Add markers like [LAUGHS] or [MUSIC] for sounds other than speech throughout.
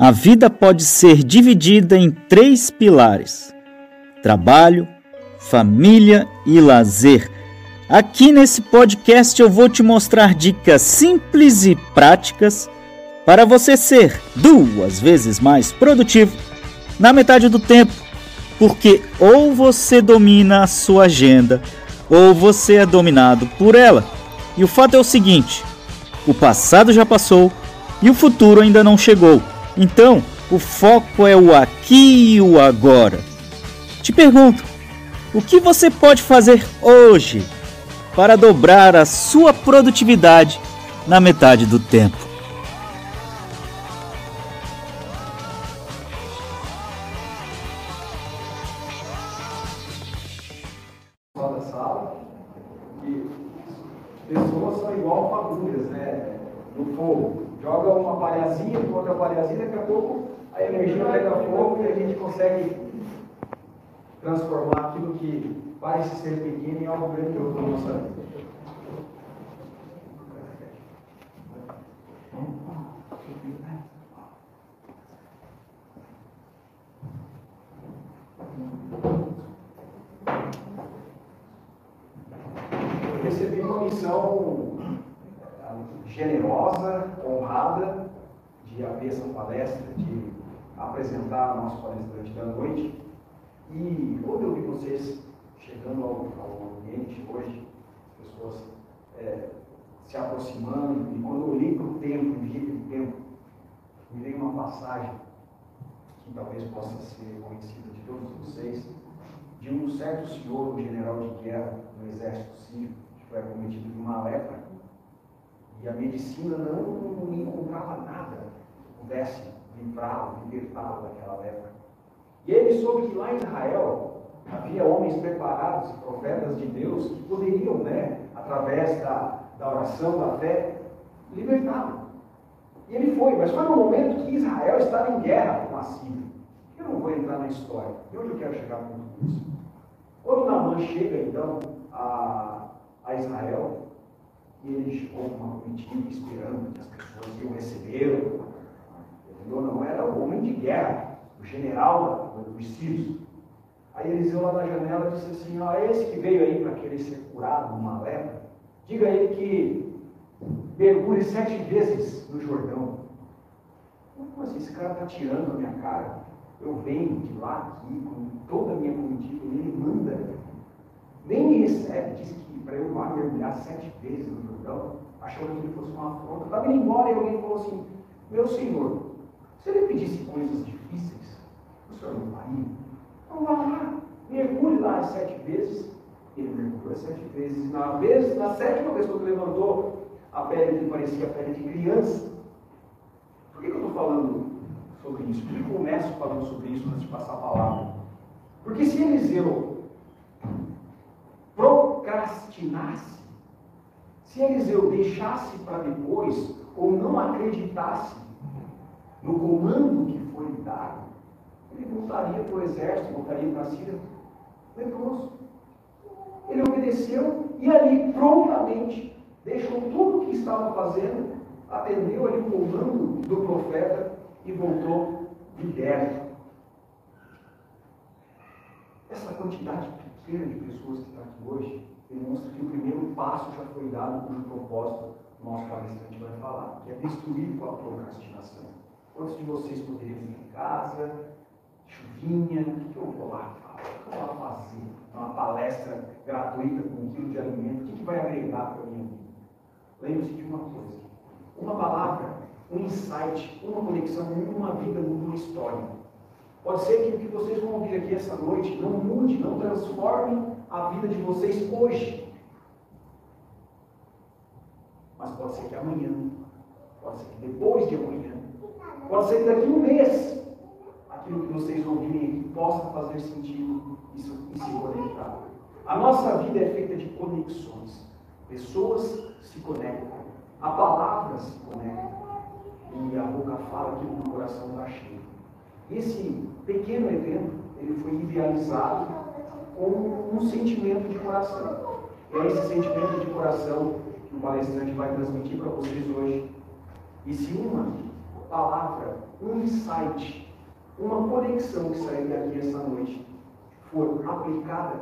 A vida pode ser dividida em três pilares: trabalho, família e lazer. Aqui nesse podcast eu vou te mostrar dicas simples e práticas para você ser duas vezes mais produtivo na metade do tempo, porque ou você domina a sua agenda ou você é dominado por ela. E o fato é o seguinte: o passado já passou e o futuro ainda não chegou. Então, o foco é o aqui e o agora. Te pergunto, o que você pode fazer hoje para dobrar a sua produtividade na metade do tempo? pessoas são igual fagulhas, né? No fogo. Joga uma palhazinha, outra palhazinha, daqui a pouco a energia pega fogo e a gente consegue transformar aquilo que parece ser pequeno em algo grandioso na nossa vida. Eu recebi uma missão eh, generosa, honrada, de abrir essa palestra, de apresentar nosso palestrante da noite. E quando eu vi vocês chegando ao, ao ambiente hoje, as pessoas eh, se aproximando, e quando eu olhei para o tempo, e vi aquele tempo, me veio uma passagem que talvez possa ser conhecida de todos vocês, de um certo senhor, um general de guerra no exército sírio, que foi acometido de uma lepra, e a medicina não encontrava nada pudesse livrá-lo, libertá-lo daquela lepra. E ele soube que lá em Israel havia homens preparados, profetas de Deus, que poderiam, né, através da, da oração, da fé, libertá-lo. E ele foi, mas foi no momento que Israel estava em guerra com a Síria. Eu não vou entrar na história. De onde eu quero chegar com tudo isso? Quando Naaman chega, então, a, a Israel, e ele chegou com uma comitiva esperando que as pessoas iam recebê-lo? Não era o homem de guerra, o general dos sírios. Aí Eliseu lá na janela disse assim, ó, esse que veio aí para querer ser curado numa lepra, diga a ele que mergulhe sete vezes no Jordão. Como assim, esse cara está tirando a minha cara? Eu venho de lá aqui com toda a minha comitiva e ele manda. Nem me recebe, diz que para eu lá mergulhar sete vezes no Jordão, achando que ele fosse uma afronta. Estava indo embora e alguém falou assim, meu senhor, se ele pedisse coisas difíceis, o senhor não faria? Então vá lá, mergulhe lá sete vezes. Ele mergulhou sete vezes. Na, vez, na sétima vez ele levantou, a pele dele parecia a pele de criança. Por que, que eu estou falando sobre isso? Por que eu começo falando sobre isso antes de passar a palavra? Porque se Eliseu procrastinasse, se Eliseu deixasse para depois, ou não acreditasse no comando que foi dado, ele voltaria para o exército, voltaria para a Síria leproso. Ele obedeceu e ali prontamente deixou tudo o que estava fazendo, atendeu ali o comando do profeta e voltou liberto. Essa quantidade pequena de pessoas que está aqui hoje demonstra que o primeiro passo já foi dado cujo propósito o nosso palestrante vai falar, que é destruir com a procrastinação. Quantos de vocês poderiam vir em casa, chuvinha, o que eu vou lá que eu vou lá fazer? Uma palestra gratuita com um quilo de alimento, o que, que vai agregar para a minha vida? Lembre-se de uma coisa: uma palavra, um insight, uma conexão, uma vida, uma história. Pode ser que o que vocês vão ouvir aqui essa noite não mude, não transforme a vida de vocês hoje. Mas pode ser que amanhã, pode ser que depois de amanhã, pode ser que daqui a um mês, aquilo que vocês ouvirem possa fazer sentido e se conectar. A nossa vida é feita de conexões. Pessoas se conectam, a palavra se conecta e a boca fala aquilo que o coração está cheio. Esse pequeno evento ele foi idealizado com um sentimento de coração. É esse sentimento de coração que o palestrante vai transmitir para vocês hoje. E se uma palavra um insight, uma conexão que sair daqui essa noite for aplicada,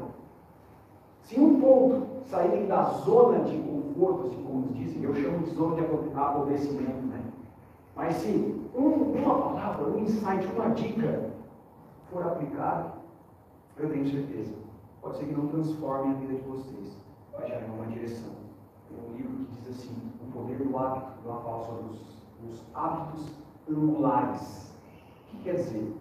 se um ponto sair da zona de conforto, assim como dizem, eu chamo de zona de apodrecimento, né? Mas se um, uma palavra, um insight, uma dica for aplicada, eu tenho certeza, pode ser que não transforme a vida de vocês, mas já em uma direção. Tem um livro que diz assim, o poder do hábito, uma fala sobre os, os hábitos angulares. O que quer dizer?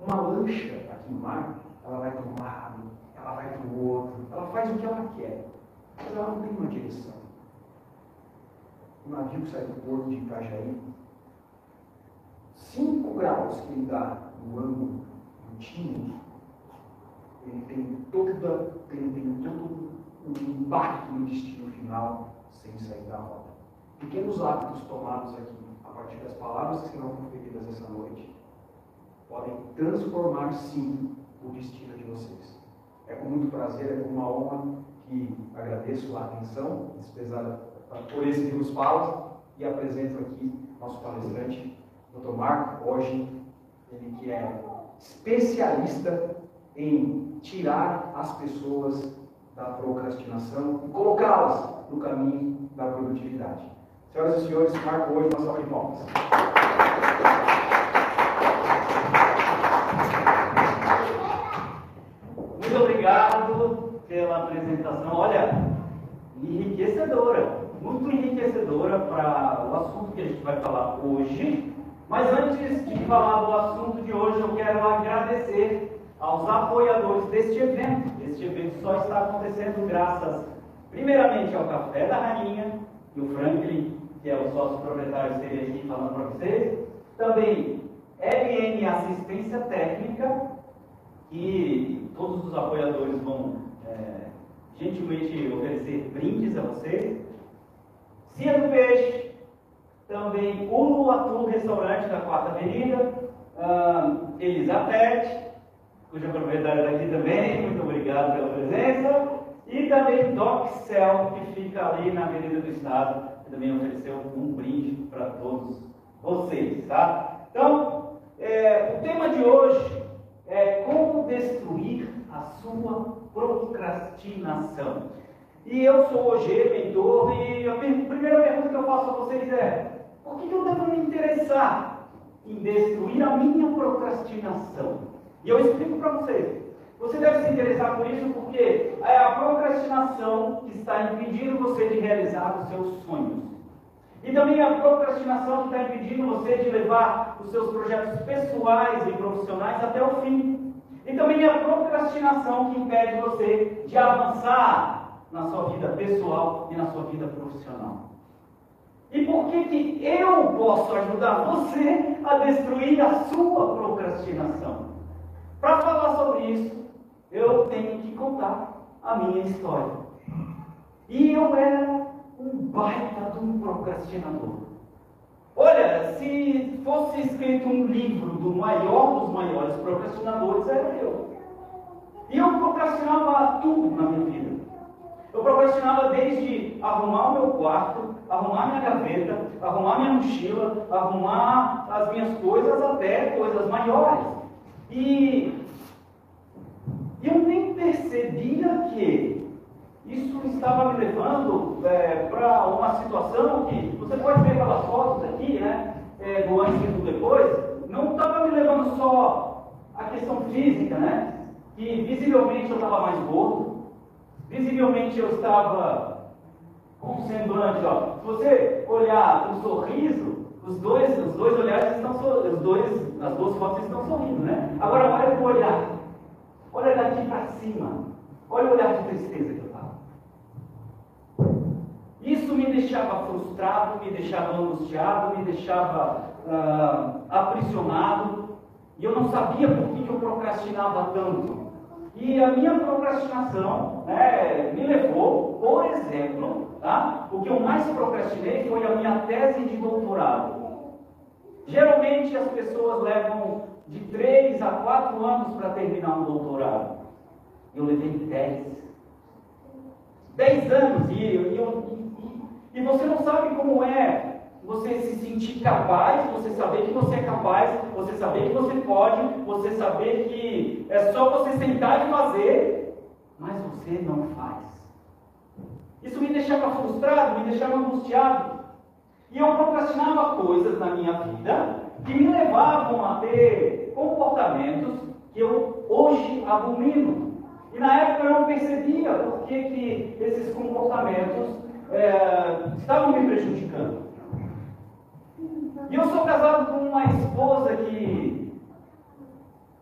Uma lancha aqui no mar, ela vai para um lado, ela vai para o outro, ela faz o que ela quer, mas ela não tem uma direção. O navio que sai do porto de Itajaí, 5 graus que ele dá no ângulo do time, ele tem toda, ele tem todo o impacto no destino final sem sair da roda. Pequenos hábitos tomados aqui a partir das palavras que serão proferidas essa noite podem transformar sim o destino de vocês. É com muito prazer, é com uma honra que agradeço a atenção por esse que nos fala e apresento aqui nosso palestrante, Dr. Marco, hoje, ele que é especialista em tirar as pessoas da procrastinação e colocá-las no caminho da produtividade. Senhoras e senhores, Marco hoje uma salva de palmas. Muito obrigado pela apresentação. Olha, enriquecedora, muito enriquecedora para o assunto que a gente vai falar hoje. Mas antes de falar do assunto de hoje, eu quero agradecer aos apoiadores deste evento. Este evento só está acontecendo graças, primeiramente, ao Café da Rainha, e o Franklin, que é o sócio proprietário, esteja aqui falando para vocês. Também LN Assistência Técnica, que todos os apoiadores vão é, gentilmente oferecer brindes a vocês. Cia do Peixe, também o Luatu Restaurante da Quarta Avenida, uh, Elizabeth, cuja proprietária está aqui também, muito obrigado pela presença, e também DocCell, que fica ali na Avenida do Estado, também ofereceu um brinde para todos vocês, tá? Então, é, o tema de hoje é como destruir a sua procrastinação. E eu sou o G, mentor, e a primeira pergunta que eu faço a vocês é: por que eu devo me interessar em destruir a minha procrastinação? E eu explico para vocês. Você deve se interessar por isso porque é a procrastinação que está impedindo você de realizar os seus sonhos. E também a procrastinação que está impedindo você de levar os seus projetos pessoais e profissionais até o fim. E também a procrastinação que impede você de avançar na sua vida pessoal e na sua vida profissional. E por que, que eu posso ajudar você a destruir a sua procrastinação? Para falar sobre isso, eu tenho que contar a minha história. E eu era um baita de um procrastinador. Olha, se fosse escrito um livro do maior dos maiores procrastinadores, era eu. E eu procrastinava tudo na minha vida. Eu procrastinava desde arrumar o meu quarto, arrumar minha gaveta, arrumar minha mochila, arrumar as minhas coisas, até coisas maiores. E eu nem percebia que isso estava me levando é, para uma situação que você pode ver pelas fotos aqui, né? É, do antes e do depois, não estava me levando só a questão física, né? Que visivelmente eu estava mais gordo, visivelmente eu estava com um semblante, ó. Se você olhar o sorriso, os dois, os dois olhares estão os dois, as duas fotos estão sorrindo, né? Agora olha o olhar. Olha daqui para cima. Olha o olhar de tristeza que eu estava. Isso me deixava frustrado, me deixava angustiado, me deixava uh, aprisionado. E eu não sabia por que, que eu procrastinava tanto. E a minha procrastinação né, me levou, por exemplo, tá? o que eu mais procrastinei foi a minha tese de doutorado. Geralmente as pessoas levam de 3 a 4 anos para terminar um doutorado. Eu levei 10. 10 anos e, e, e, e você não sabe como é você se sentir capaz, você saber que você é capaz, você saber que você pode, você saber que é só você sentar e fazer, mas você não faz. Isso me deixava frustrado, me deixava angustiado. E eu procrastinava coisas na minha vida que me levavam a ter comportamentos que eu hoje abomino. E na época eu não percebia por que, que esses comportamentos é, estavam me prejudicando. E eu sou casado com uma esposa que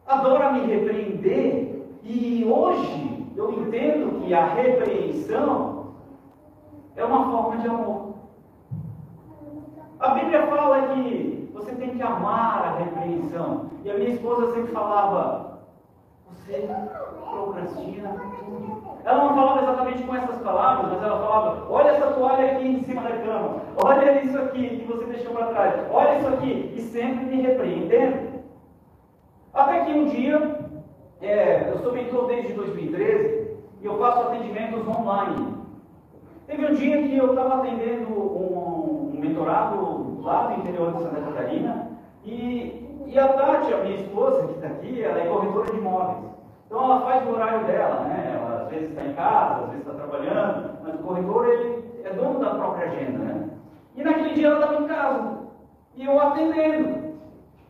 adora me repreender, e hoje eu entendo que a repreensão é uma forma de amor. A Bíblia fala que você tem que amar a repreensão. E a minha esposa sempre falava: Você procrastina tudo. Ela não falava exatamente com essas palavras, mas ela falava: Olha essa toalha aqui em cima da cama. Olha isso aqui que você deixou para trás. Olha isso aqui. E sempre me repreendendo. Até que um dia, é, eu sou mentor desde 2013 e eu faço atendimentos online. Teve um dia que eu estava atendendo um, um mentorado lá do interior de Santa Catarina e, e a Tati, a minha esposa que está aqui, ela é corretora de imóveis. Então ela faz o horário dela, né? Ela às vezes está em casa, às vezes está trabalhando, mas o corretor ele é dono da própria agenda, né? E naquele dia ela estava em casa e eu atendendo.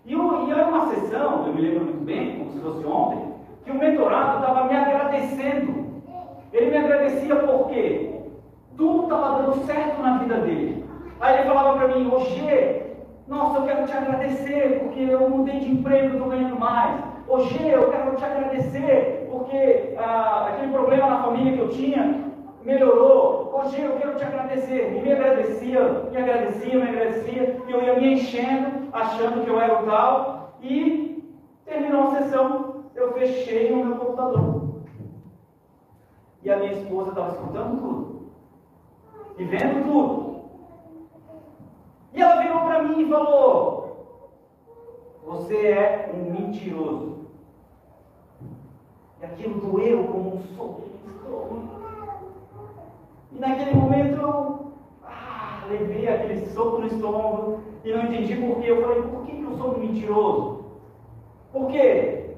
E, eu, e era uma sessão, eu me lembro muito bem, como se fosse ontem, que o mentorado estava me agradecendo. Ele me agradecia porque tudo estava dando certo na vida dele. Aí ele falava para mim, Roger, nossa, eu quero te agradecer porque eu mudei de emprego, estou ganhando mais. Roger, eu quero te agradecer porque ah, aquele problema na família que eu tinha melhorou. Roger, eu quero te agradecer. E me agradecia, me agradecia, me agradecia. E eu ia me enchendo, achando que eu era o tal. E terminou a sessão, eu fechei no meu computador. E a minha esposa estava escutando tudo e vendo tudo. E ela virou para mim e falou: Você é um mentiroso. E aquilo doeu como um soco no estômago. E naquele momento eu ah, levei aquele soco no estômago e não entendi por quê. Eu falei: Por que eu sou um mentiroso? Por quê?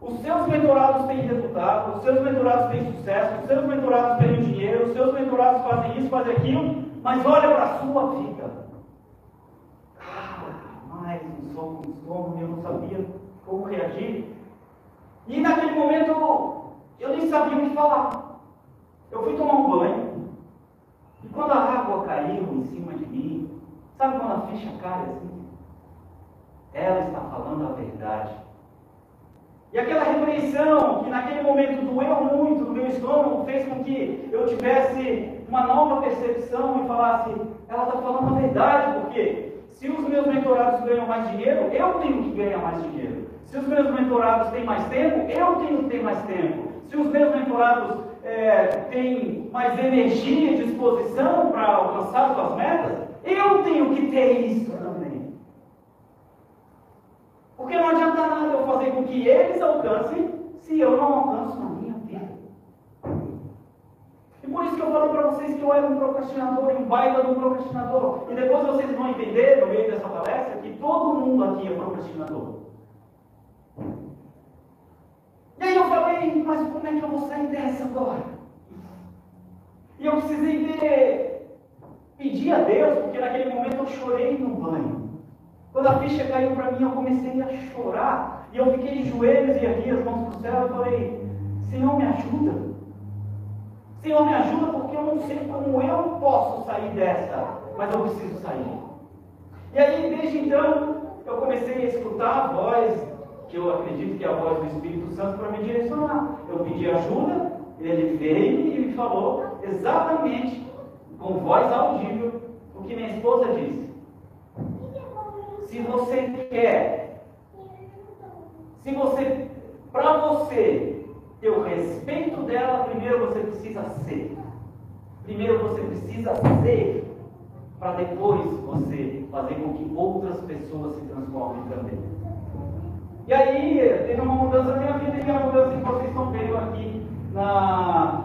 Os seus mentorados têm resultado, os seus mentorados têm sucesso, os seus mentorados têm dinheiro, os seus mentorados fazem isso, fazem aquilo, mas olha para a sua vida. Ah, mais um soco no estômago, eu não sabia como reagir. E naquele momento eu nem sabia o que falar. Eu fui tomar um banho, e quando a água caiu em cima de mim, sabe quando a ficha cai assim? Ela está falando a verdade. E aquela repreensão que naquele momento doeu muito no meu estômago fez com que eu tivesse uma nova percepção e falasse: ela está falando a verdade, porque se os meus mentorados ganham mais dinheiro, eu tenho que ganhar mais dinheiro. Se os meus mentorados têm mais tempo, eu tenho que ter mais tempo. Se os meus mentorados é, têm mais energia e disposição para alcançar suas metas, eu tenho que ter isso porque não adianta nada eu fazer com que eles alcancem se eu não alcanço. E por isso que eu falo para vocês que eu era um procrastinador e um baita de um procrastinador. E depois vocês vão entender no meio dessa palestra que todo mundo aqui é procrastinador. E aí eu falei, mas como é que eu vou sair dessa agora? E eu precisei ter, pedir a Deus, porque naquele momento eu chorei no banho. Quando a ficha caiu para mim, eu comecei a chorar. E eu fiquei de joelhos e aqui as mãos para o céu. Eu falei: Senhor, me ajuda. Senhor, me ajuda porque eu não sei como eu posso sair dessa, mas eu preciso sair. E aí, desde então, eu comecei a escutar a voz, que eu acredito que é a voz do Espírito Santo, para me direcionar. Eu pedi ajuda, ele veio e me falou exatamente, com voz audível, o que minha esposa disse. Se você quer, se você, para você o respeito dela, primeiro você precisa ser. Primeiro você precisa ser, para depois você fazer com que outras pessoas se transformem também. E aí, teve uma mudança na minha vida, e é a mudança que vocês estão vendo aqui na,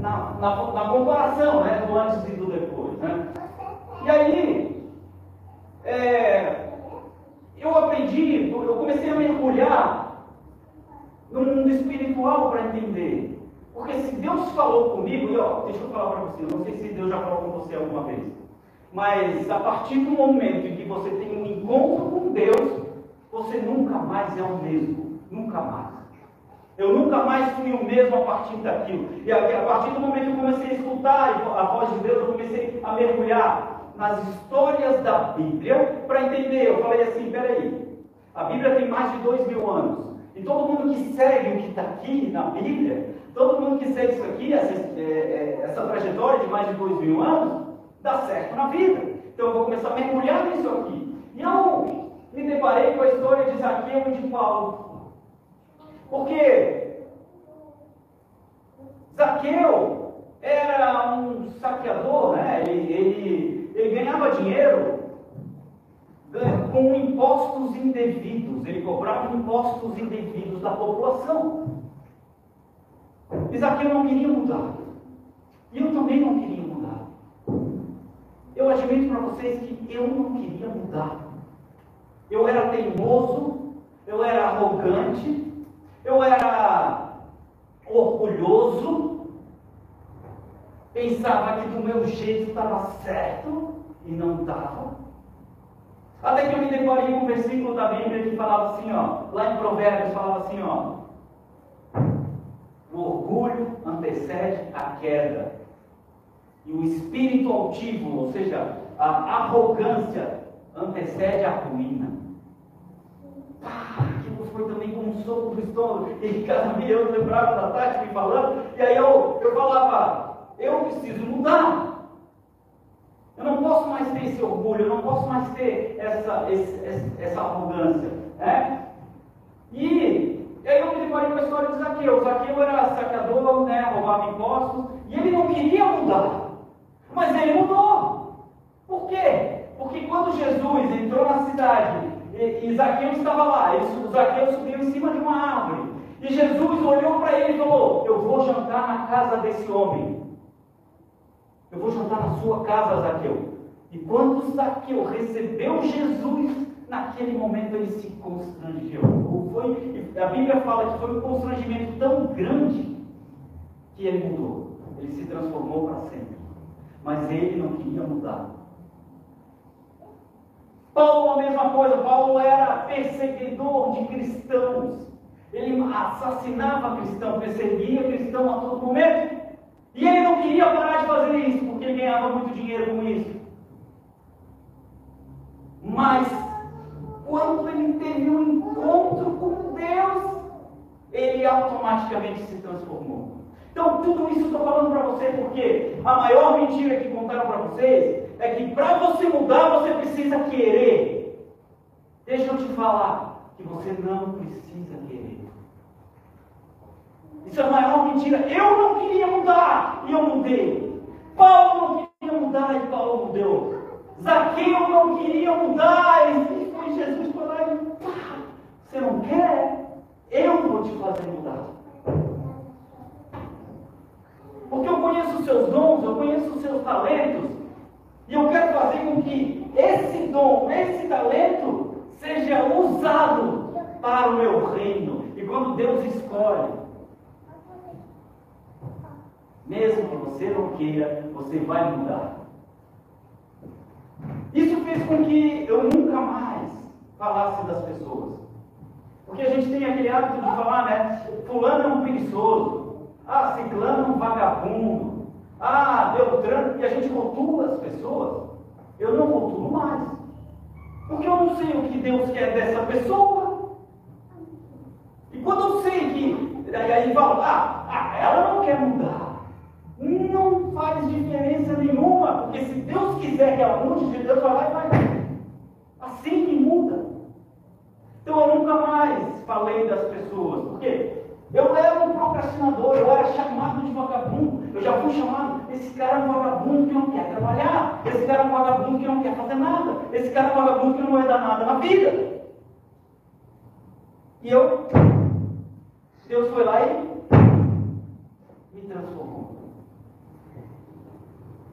na, na, na comparação né, do antes e do depois. Né? E aí, é, eu aprendi, eu comecei a mergulhar espiritual para entender. Porque se Deus falou comigo, e ó, deixa eu falar para você, não sei se Deus já falou com você alguma vez, mas a partir do momento em que você tem um encontro com Deus, você nunca mais é o mesmo. Nunca mais. Eu nunca mais fui o mesmo a partir daquilo. E a partir do momento que eu comecei a escutar a voz de Deus, eu comecei a mergulhar nas histórias da Bíblia para entender. Eu falei assim: peraí, a Bíblia tem mais de dois mil anos. E todo mundo que segue o que está aqui na Bíblia, todo mundo que segue isso aqui, essa, é, é, essa trajetória de mais de dois mil anos, dá certo na vida. Então eu vou começar a mergulhar nisso aqui. E eu me deparei com a história de Zaqueu e de Paulo. Porque Zaqueu era um saqueador, né? ele, ele, ele ganhava dinheiro com impostos indevidos, ele cobrava impostos indevidos da população. Zaqueu não queria mudar. E eu também não queria mudar. Eu admito para vocês que eu não queria mudar. Eu era teimoso, eu era arrogante, eu era orgulhoso, pensava que do meu jeito estava certo e não estava. Até que eu me deparei com um versículo da Bíblia que falava assim, ó, lá em Provérbios falava assim, ó, o orgulho antecede a queda. E o espírito altivo, ou seja, a arrogância, antecede a ruína. Ah, foi também como um soco do estômago. [LAUGHS] E cada dia eu lembrava da Tati me falando, e aí eu, eu falava, eu preciso mudar. Eu não posso mais ter esse orgulho, eu não posso mais ter essa, esse, essa arrogância. Né? E, e aí eu me deparei com a história de Zaqueu. Zaqueu era saqueador, né, roubava impostos, e ele não queria mudar. Mas ele mudou. Por quê? Porque quando Jesus entrou na cidade e, e Zaqueu estava lá, ele, Zaqueu subiu em cima de uma árvore. E Jesus olhou para ele e falou: Eu vou jantar na casa desse homem. Eu vou jantar na sua casa, Zaqueu. E quando Zaqueu recebeu Jesus, naquele momento ele se constrangeu. Foi, a Bíblia fala que foi um constrangimento tão grande que ele mudou. Ele se transformou para sempre. Mas ele não queria mudar. Paulo, a mesma coisa, Paulo era perseguidor de cristãos. Ele assassinava cristão, perseguia cristão a todo momento. E ele não queria parar de fazer isso, porque ele ganhava muito dinheiro com isso. Mas, quando ele teve um encontro com Deus, ele automaticamente se transformou. Então, tudo isso eu estou falando para você porque a maior mentira que contaram para vocês é que para você mudar você precisa querer. Deixa eu te falar que você não precisa querer. Isso é a maior mentira. Eu não queria mudar e eu mudei. Paulo não queria mudar e Paulo mudou. Zaqueu não queria mudar e foi Jesus foi lá e pá, você não quer? Eu vou te fazer mudar. Porque eu conheço os seus dons, eu conheço os seus talentos, e eu quero fazer com que esse dom, esse talento, seja usado para o meu reino. E quando Deus escolhe, mesmo que você não queira, você vai mudar. Isso fez com que eu nunca mais falasse das pessoas. Porque a gente tem aquele hábito de falar, né? Fulano é um preguiçoso. Ah, ciclano é um vagabundo. Ah, Beltrano, e a gente rotula as pessoas. Eu não rotulo mais. Porque eu não sei o que Deus quer dessa pessoa. E quando eu sei que. Aí fala, ah, ah, ela não quer mudar. Não faz diferença nenhuma. Porque se Deus quiser que mude, Deus vai lá e vai. Assim que muda. Então eu nunca mais falei das pessoas. Por quê? Eu era um procrastinador, eu era chamado de vagabundo. Eu já fui chamado, esse cara é um vagabundo que não quer trabalhar, esse cara é um vagabundo que não quer fazer nada, esse cara é um vagabundo que não vai dar nada na vida. E eu, Deus foi lá e me transformou.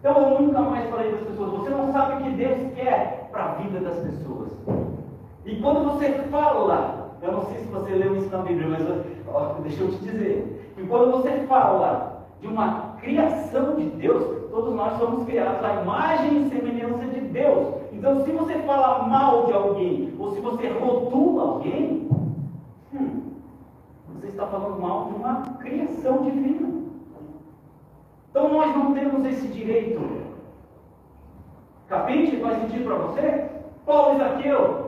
Então eu nunca mais falei das pessoas, você não sabe o que Deus quer para a vida das pessoas. E quando você fala Eu não sei se você leu isso na Bíblia, mas ó, deixa eu te dizer. Que quando você fala de uma criação de Deus, todos nós somos criados à imagem e semelhança de Deus. Então, se você fala mal de alguém, ou se você rotula alguém, hum, você está falando mal de uma criação divina. Então, nós não temos esse direito. Capite? Faz sentido para você? Paulo e Zaqueu.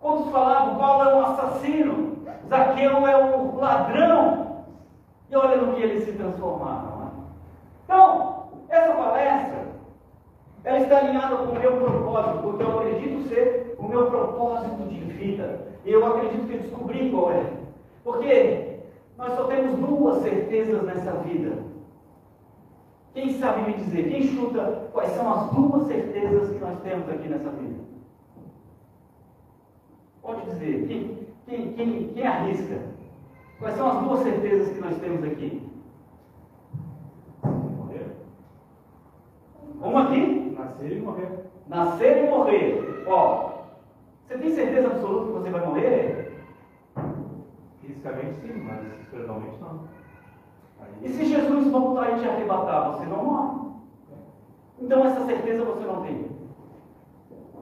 Quantos falavam, Paulo é um assassino, Zaqueu é um ladrão. E olha no que eles se transformaram. Né? Então, essa palestra, ela está alinhada com o meu propósito, porque eu acredito ser o meu propósito de vida. E eu acredito que descobri qual é. Porque nós só temos duas certezas nessa vida. Quem sabe me dizer, quem chuta quais são as duas certezas que nós temos aqui nessa vida? Pode dizer, quem, quem, quem, quem arrisca? Quais são as duas certezas que nós temos aqui? Morrer. Uma aqui? Nascer e morrer. Nascer e morrer. Ó, você tem certeza absoluta que você vai morrer? Fisicamente sim, mas espiritualmente não. E se Jesus voltar e te arrebatar, você não morre? Então essa certeza você não tem.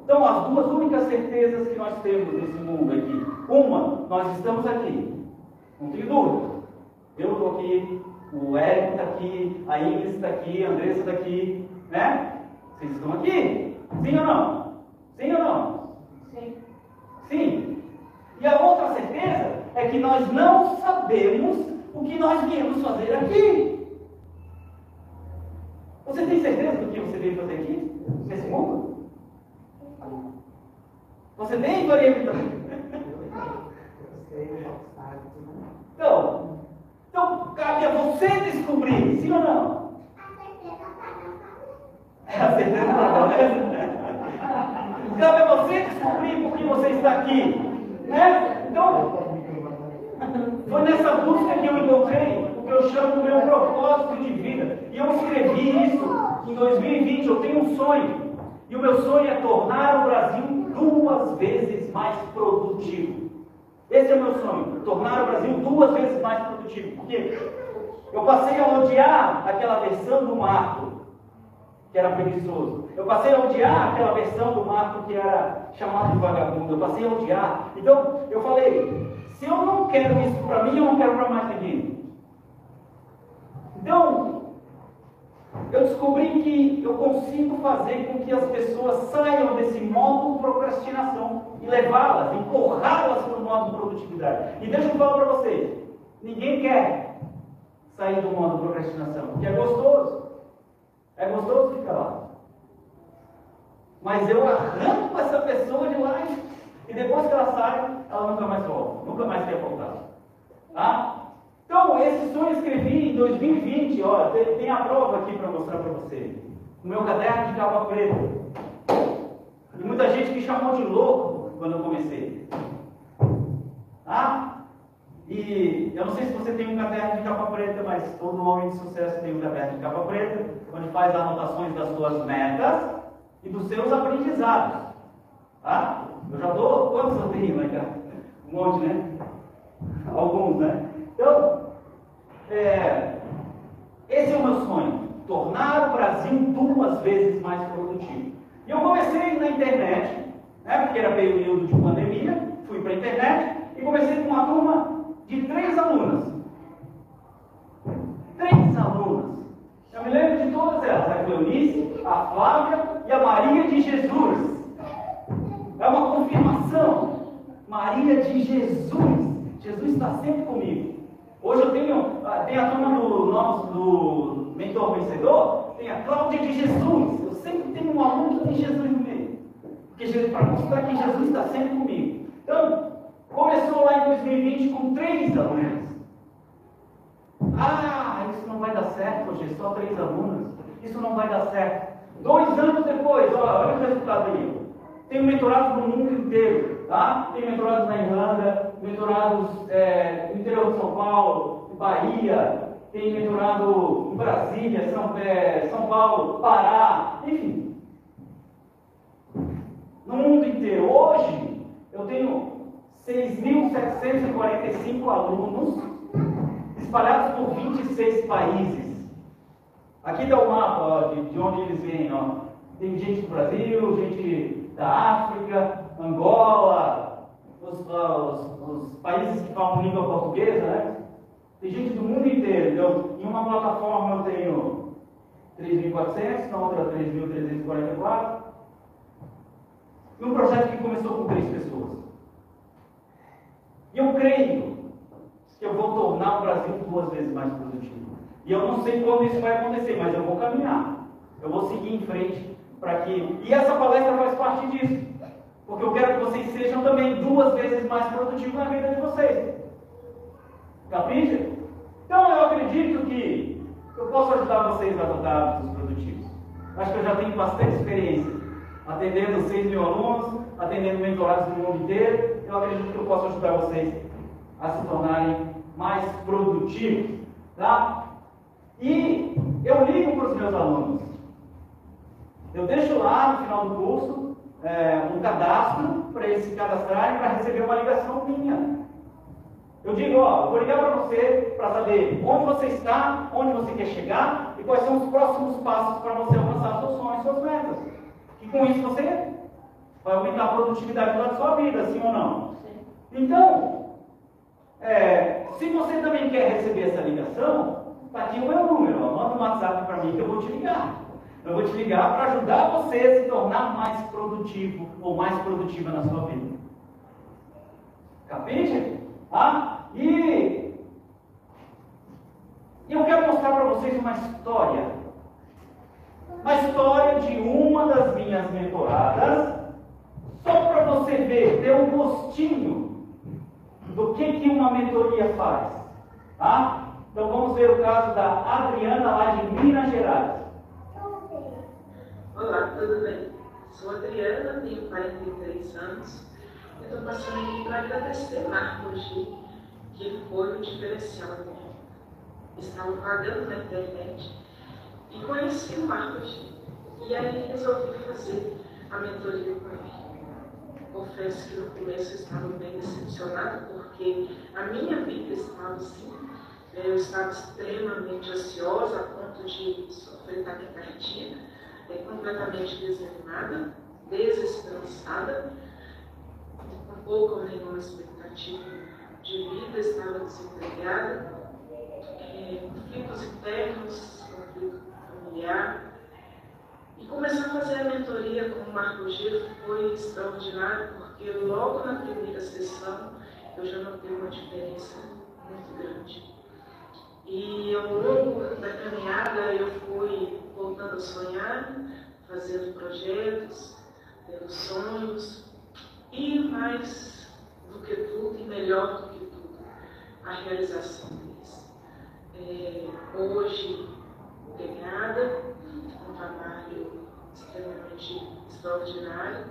Então, as duas únicas certezas que nós temos nesse mundo aqui. Uma, nós estamos aqui. Não tenho dúvida. Eu estou aqui, o Érico está aqui, a Ingrid está aqui, a Andressa está aqui, né? Vocês estão aqui? Sim ou não? Sim ou não? Sim. Sim. E a outra certeza é que nós não sabemos o que nós viemos fazer aqui. Você tem certeza do que você veio fazer aqui? Nesse mundo? Você nem orienta. Então, então, cabe a você descobrir, sim ou não? É a certeza da Cabe a você descobrir por que você está aqui. Né? Então, foi nessa busca que eu encontrei o que eu chamo meu propósito de vida. E eu escrevi isso em 2020. Eu tenho um sonho. E o meu sonho é tornar o Brasil duas vezes mais produtivo. Esse é o meu sonho, tornar o Brasil duas vezes mais produtivo. Porque eu passei a odiar aquela versão do Marco, que era preguiçoso. Eu passei a odiar aquela versão do Marco que era chamado de vagabundo. Eu passei a odiar. Então, eu falei, se eu não quero isso para mim, eu não quero para mais ninguém. Então, eu descobri que eu consigo fazer com que as pessoas saiam desse modo procrastinação e levá-las, empurrá-las para o modo produtividade. E deixa eu falar para vocês: ninguém quer sair do modo procrastinação, porque é gostoso. É gostoso ficar lá. Mas eu arranco essa pessoa de lá e depois que ela sai, ela nunca mais volta, nunca mais quer voltar. Tá? Então, esse sonho eu escrevi em 2020, ó, tem, tem a prova aqui para mostrar para você. O meu caderno de capa preta. E muita gente me chamou de louco quando eu comecei. Tá? E eu não sei se você tem um caderno de capa preta, mas todo homem de sucesso tem um caderno de capa preta, onde faz anotações das suas metas e dos seus aprendizados. Tá? Eu já dou. Quantos eu tenho, né, Um monte, né? Alguns, né? Então, é, esse é o meu sonho, tornar o Brasil duas vezes mais produtivo. E eu comecei na internet, né, porque era período de pandemia, fui para a internet e comecei com uma turma de três alunas. Três alunas. Eu me lembro de todas elas, a Cleonice, a Flávia e a Maria de Jesus. É uma confirmação. Maria de Jesus. Jesus está sempre comigo. Hoje eu tenho, ah, tem a turma do nosso do mentor vencedor, tem a Cláudia de Jesus. Eu sempre tenho um aluno que tem Jesus no meio. Porque para mostrar que Jesus está sempre comigo. Então, começou lá em 2020 com três alunos. Ah, isso não vai dar certo, hoje só três alunos. Isso não vai dar certo. Dois anos depois, olha, olha o resultado aí. Tenho mentorado no mundo inteiro, tá? Tenho mentorados na Irlanda, mentorados é, no interior de São Paulo, Bahia, tenho mentorado em Brasília, São, é, São Paulo, Pará, enfim. No mundo inteiro. Hoje, eu tenho 6.745 alunos, espalhados por 26 países. Aqui está o mapa ó, de, de, onde eles vêm. Ó. Tem gente do Brasil, gente da África, Angola, os, os, os países que falam língua portuguesa, né? Tem gente do mundo inteiro. Então, em uma plataforma eu tenho 3.400, na outra 3.344. E um projeto que começou com três pessoas. E eu creio que eu vou tornar o Brasil duas vezes mais produtivo. E eu não sei quando isso vai acontecer, mas eu vou caminhar. Eu vou seguir em frente para que. E essa palestra faz parte disso. Porque eu quero que vocês sejam também duas vezes mais produtivos na vida de vocês. Capricha? Então eu acredito que eu posso ajudar vocês a adotar hábitos produtivos. Acho que eu já tenho bastante experiência atendendo 6 mil alunos, atendendo mentorados do mundo inteiro. Eu acredito que eu posso ajudar vocês a se tornarem mais produtivos. Tá? E eu ligo para os meus alunos. Eu deixo lá no final do curso é, um cadastro para eles se cadastrarem para receber uma ligação minha. Eu digo, ó, vou ligar para você para saber onde você está, onde você quer chegar e quais são os próximos passos para você alcançar seus sonhos, suas metas. E com isso você vai aumentar a produtividade da sua vida, sim ou não? Sim. Então, é, se você também quer receber essa ligação, está aqui o meu número, ó, manda um WhatsApp para mim que eu vou te ligar. Eu vou te ligar para ajudar você a se tornar mais produtivo ou mais produtiva na sua vida. Capite? Ah, e eu quero mostrar para vocês uma história. Uma história de uma das minhas mentoradas, só para você ver, ter um gostinho do que, que uma mentoria faz. Tá? Então vamos ver o caso da Adriana lá de Minas Gerais. Olá, tudo bem? Sou Adriana, tenho 43 anos estou passando aqui para agradecer Marcos G, que foi um diferencial. Estava pagando na internet e conheci o Marcos G. E aí resolvi fazer a mentoria com ele. Confesso que no começo eu estava bem decepcionada, porque a minha vida estava assim. Eu estava extremamente ansiosa, a ponto de sofrer taquicardia, é, completamente desanimada, desesperançada pouco ou nenhuma expectativa de vida, estava desempregada, é, conflitos internos, conflito familiar. E começar a fazer a mentoria com o Marco Giro foi extraordinário, porque logo na primeira sessão eu já notei uma diferença muito grande. E ao longo da caminhada eu fui voltando a sonhar, fazendo projetos, tendo sonhos, e mais do que tudo, e melhor do que tudo, a realização deles. É, hoje, empenhada, um trabalho extremamente extraordinário,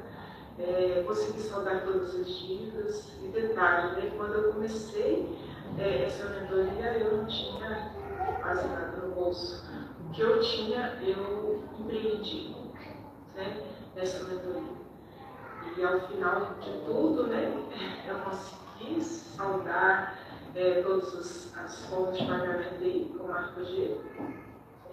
é, consegui saudar todas as dívidas. E detalhe, né, quando eu comecei é, essa mentoria, eu não tinha quase nada no bolso. Que eu tinha, eu empreendi né, nessa mentoria. E ao final de tudo, né, [LAUGHS] eu consegui saudar é, todas as formas de pagamento aí com Marco G.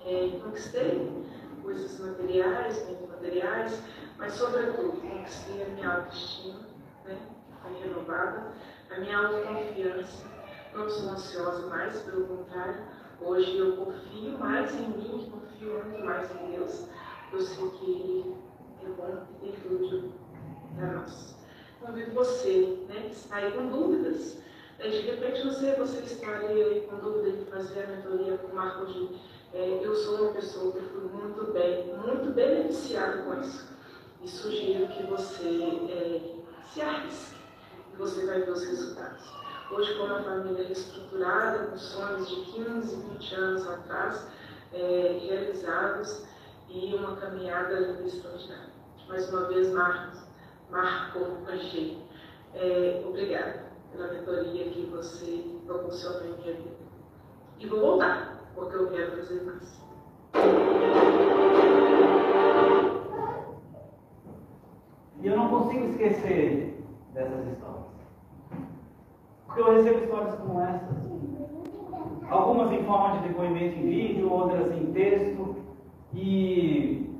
É, conquistei coisas materiais, bens materiais, mas sobretudo conquistei a minha autoestima, né, foi renovada, a minha autoconfiança. Não sou ansiosa mais, pelo contrário, hoje eu confio mais em mim, confio muito mais em Deus. Eu sei que Ele é bom e tem tudo para nós. Convido você, né, que está aí com dúvidas. É, de repente você, você estaria com dúvida de fazer a mentoria com o Marco de é, eu sou uma pessoa que fui muito bem, muito beneficiada com isso. E sugiro que você é, se arrisque e você vai ver os resultados. Hoje, com uma família reestruturada, com sonhos de 15, 20 anos atrás, é, realizados e uma caminhada extraordinária. Mais uma vez, Marcos, Marco Angê. É, obrigada pela mentoria que você proporcionou em minha vida. E vou voltar, porque eu quero fazer mais. E eu não consigo esquecer dessas histórias. Eu recebo histórias como essa. Assim. Algumas em forma de depoimento em vídeo, outras em texto. E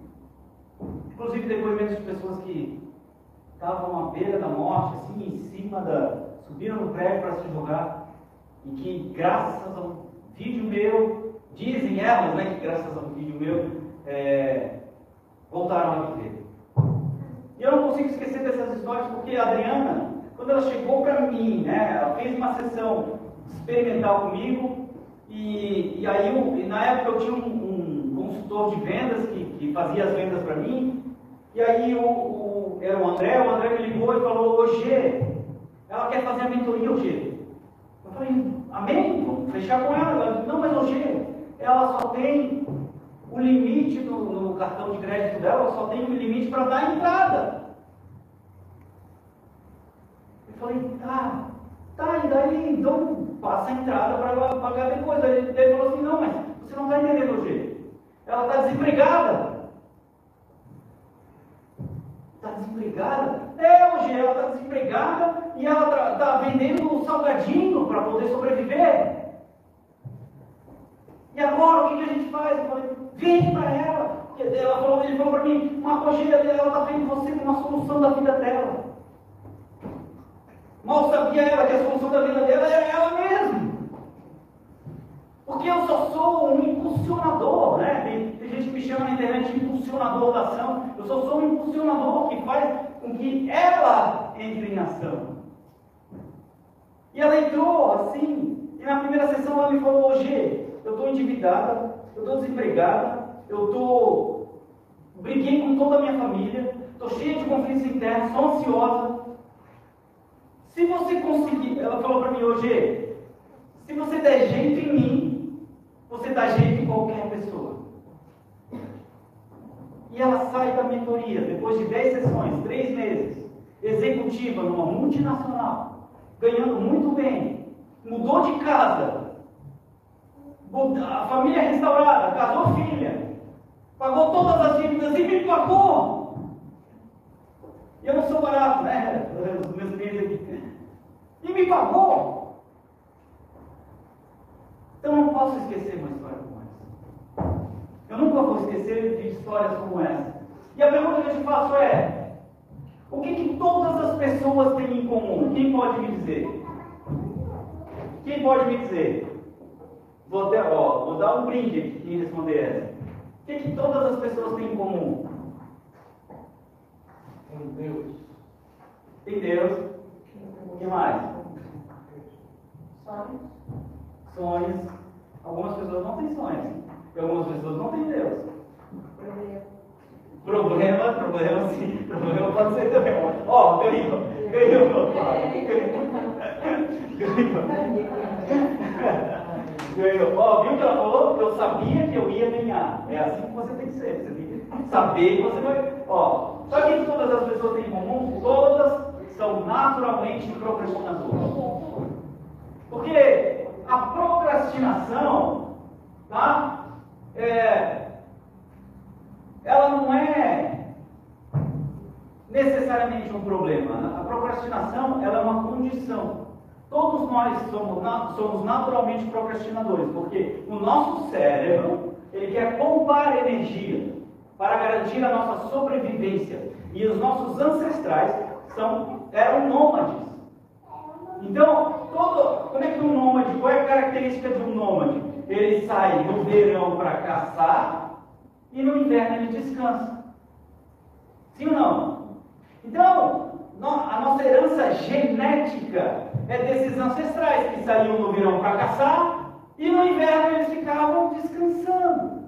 inclusive depoimentos de pessoas que estavam à beira da morte, assim, em cima da. subiram no prédio para se jogar. E que graças a um vídeo meu, dizem elas, né, que graças a um vídeo meu, é, voltaram a viver. E eu não consigo esquecer dessas histórias porque a Adriana, quando ela chegou para mim, né, ela fez uma sessão experimental comigo, e, e aí eu, e na época eu tinha um, um consultor de vendas que, que fazia as vendas para mim, e aí o, o, era o André, o André me ligou e falou, G, ela quer fazer a mentoria, G. Eu falei, amém, fechar com ela. não, mas G, ela só tem o limite no, no cartão de crédito dela, só tem um limite para dar entrada. Eu falei, tá, tá, e daí então passa a entrada para ela pagar depois. Aí ele falou assim, não, mas você não está entendendo o jeito. Ela está desempregada. Está desempregada? É, hoje ela está desempregada e ela está vendendo um salgadinho para poder sobreviver. E agora o que, que a gente faz? Eu falei, vende para ela. Ela falou, ele falou para mim, uma cojeira dela está vendo você como uma solução da vida dela. Mal sabia ela que a solução da vida dela era ela mesma. Porque eu só sou um impulsionador, né? Tem, tem, gente que me chama na internet de impulsionador da ação. Eu só sou um impulsionador que faz com que ela entre em ação. E ela entrou assim, e na primeira sessão ela me falou, hoje eu estou endividada, eu estou desempregada, eu estou. briguei com toda a minha família, estou cheia de conflitos internos, sou ansiosa. Se você conseguir, ela falou para mim hoje, se você der jeito em mim, você dá jeito em qualquer pessoa. E ela sai da mentoria, depois de 10 sessões, 3 meses, executiva numa multinacional, ganhando muito bem, mudou de casa, a família restaurada, casou filha, pagou todas as dívidas e me pagou. E eu não sou barato, né? [LAUGHS] Os meus clientes aqui. Me pagou. Então eu não posso esquecer uma história como essa. Eu nunca vou esquecer de histórias como essa. E a pergunta que eu te faço é: o que, que todas as pessoas têm em comum? Quem pode me dizer? Quem pode me dizer? Vou, ter, ó, vou dar um brinde aqui quem responder essa. O que, que todas as pessoas têm em comum? Tem Deus. Tem Deus. O que mais? Sonhos. Sonhos. Algumas pessoas não têm sonhos. E algumas pessoas não têm Deus. Problema, problema sim. Problema pode ser também. Ó, ganhou. Ganhou. Ganhou. ganhou. Ó, viu o que ela falou? Eu sabia que eu ia ganhar. É assim que você tem que ser. Você tem que saber que você vai. Ó, sabe o que todas as pessoas têm em comum? Todas são naturalmente procrastinadoras. Porque a procrastinação, tá? É, ela não é necessariamente um problema. A procrastinação ela é uma condição. Todos nós somos, somos naturalmente procrastinadores, porque o nosso cérebro ele quer poupar energia para garantir a nossa sobrevivência. E os nossos ancestrais são, eram nômades. Então, todo, como é que um nômade, qual é a característica de um nômade? Ele sai no verão para caçar e no inverno ele descansa. Sim ou não? Então, a nossa herança genética é desses ancestrais que saíam no verão para caçar e no inverno eles ficavam descansando.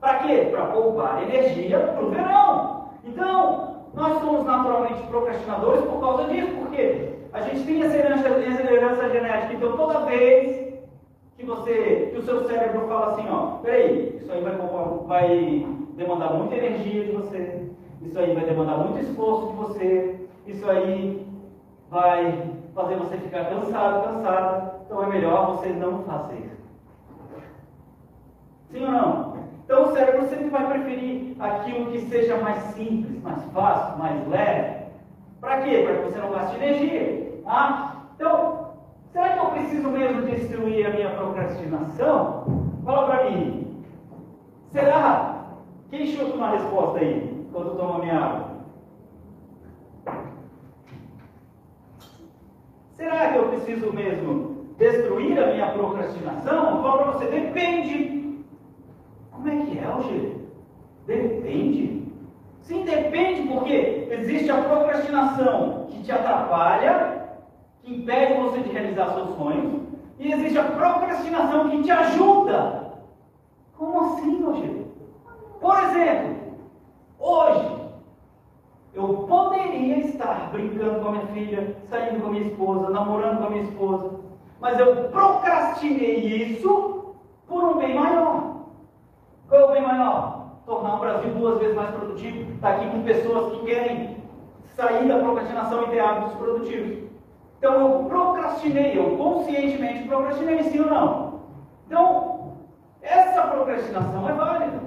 Para quê? Para poupar energia para o verão. Então, nós somos naturalmente procrastinadores por causa disso, porque a gente tem essa herança, essa herança genética. Então, toda vez que você, que o seu cérebro fala assim, ó, peraí, isso aí vai, vai demandar muita energia de você, isso aí vai demandar muito esforço de você, isso aí vai fazer você ficar cansado, cansada, então é melhor você não fazer. Sim ou não? Então o cérebro sempre vai preferir aquilo que seja mais simples, mais fácil, mais leve. Para quê? Para que você não gaste energia. Tá? Então, preciso mesmo destruir a minha procrastinação? Fala para mim. Será? Quem chuta uma resposta aí, quando toma minha água? Será que eu preciso mesmo destruir a minha procrastinação? Fala para você, depende. Como é que é, Alger? Depende. Sim, depende, porque existe a procrastinação que te atrapalha, que impede você de realizar seus sonhos, e existe a procrastinação que te ajuda. Como assim, Rogério? Por exemplo, hoje eu poderia estar brincando com a minha filha, saindo com a minha esposa, namorando com a minha esposa, mas eu procrastinei isso por um bem maior. Qual é o bem maior? Tornar o Brasil duas vezes mais produtivo, estar tá aqui com pessoas que querem sair da procrastinação e ter hábitos produtivos. Então eu procrastinei, eu conscientemente procrastinei, sim ou não? Então, essa procrastinação é válida.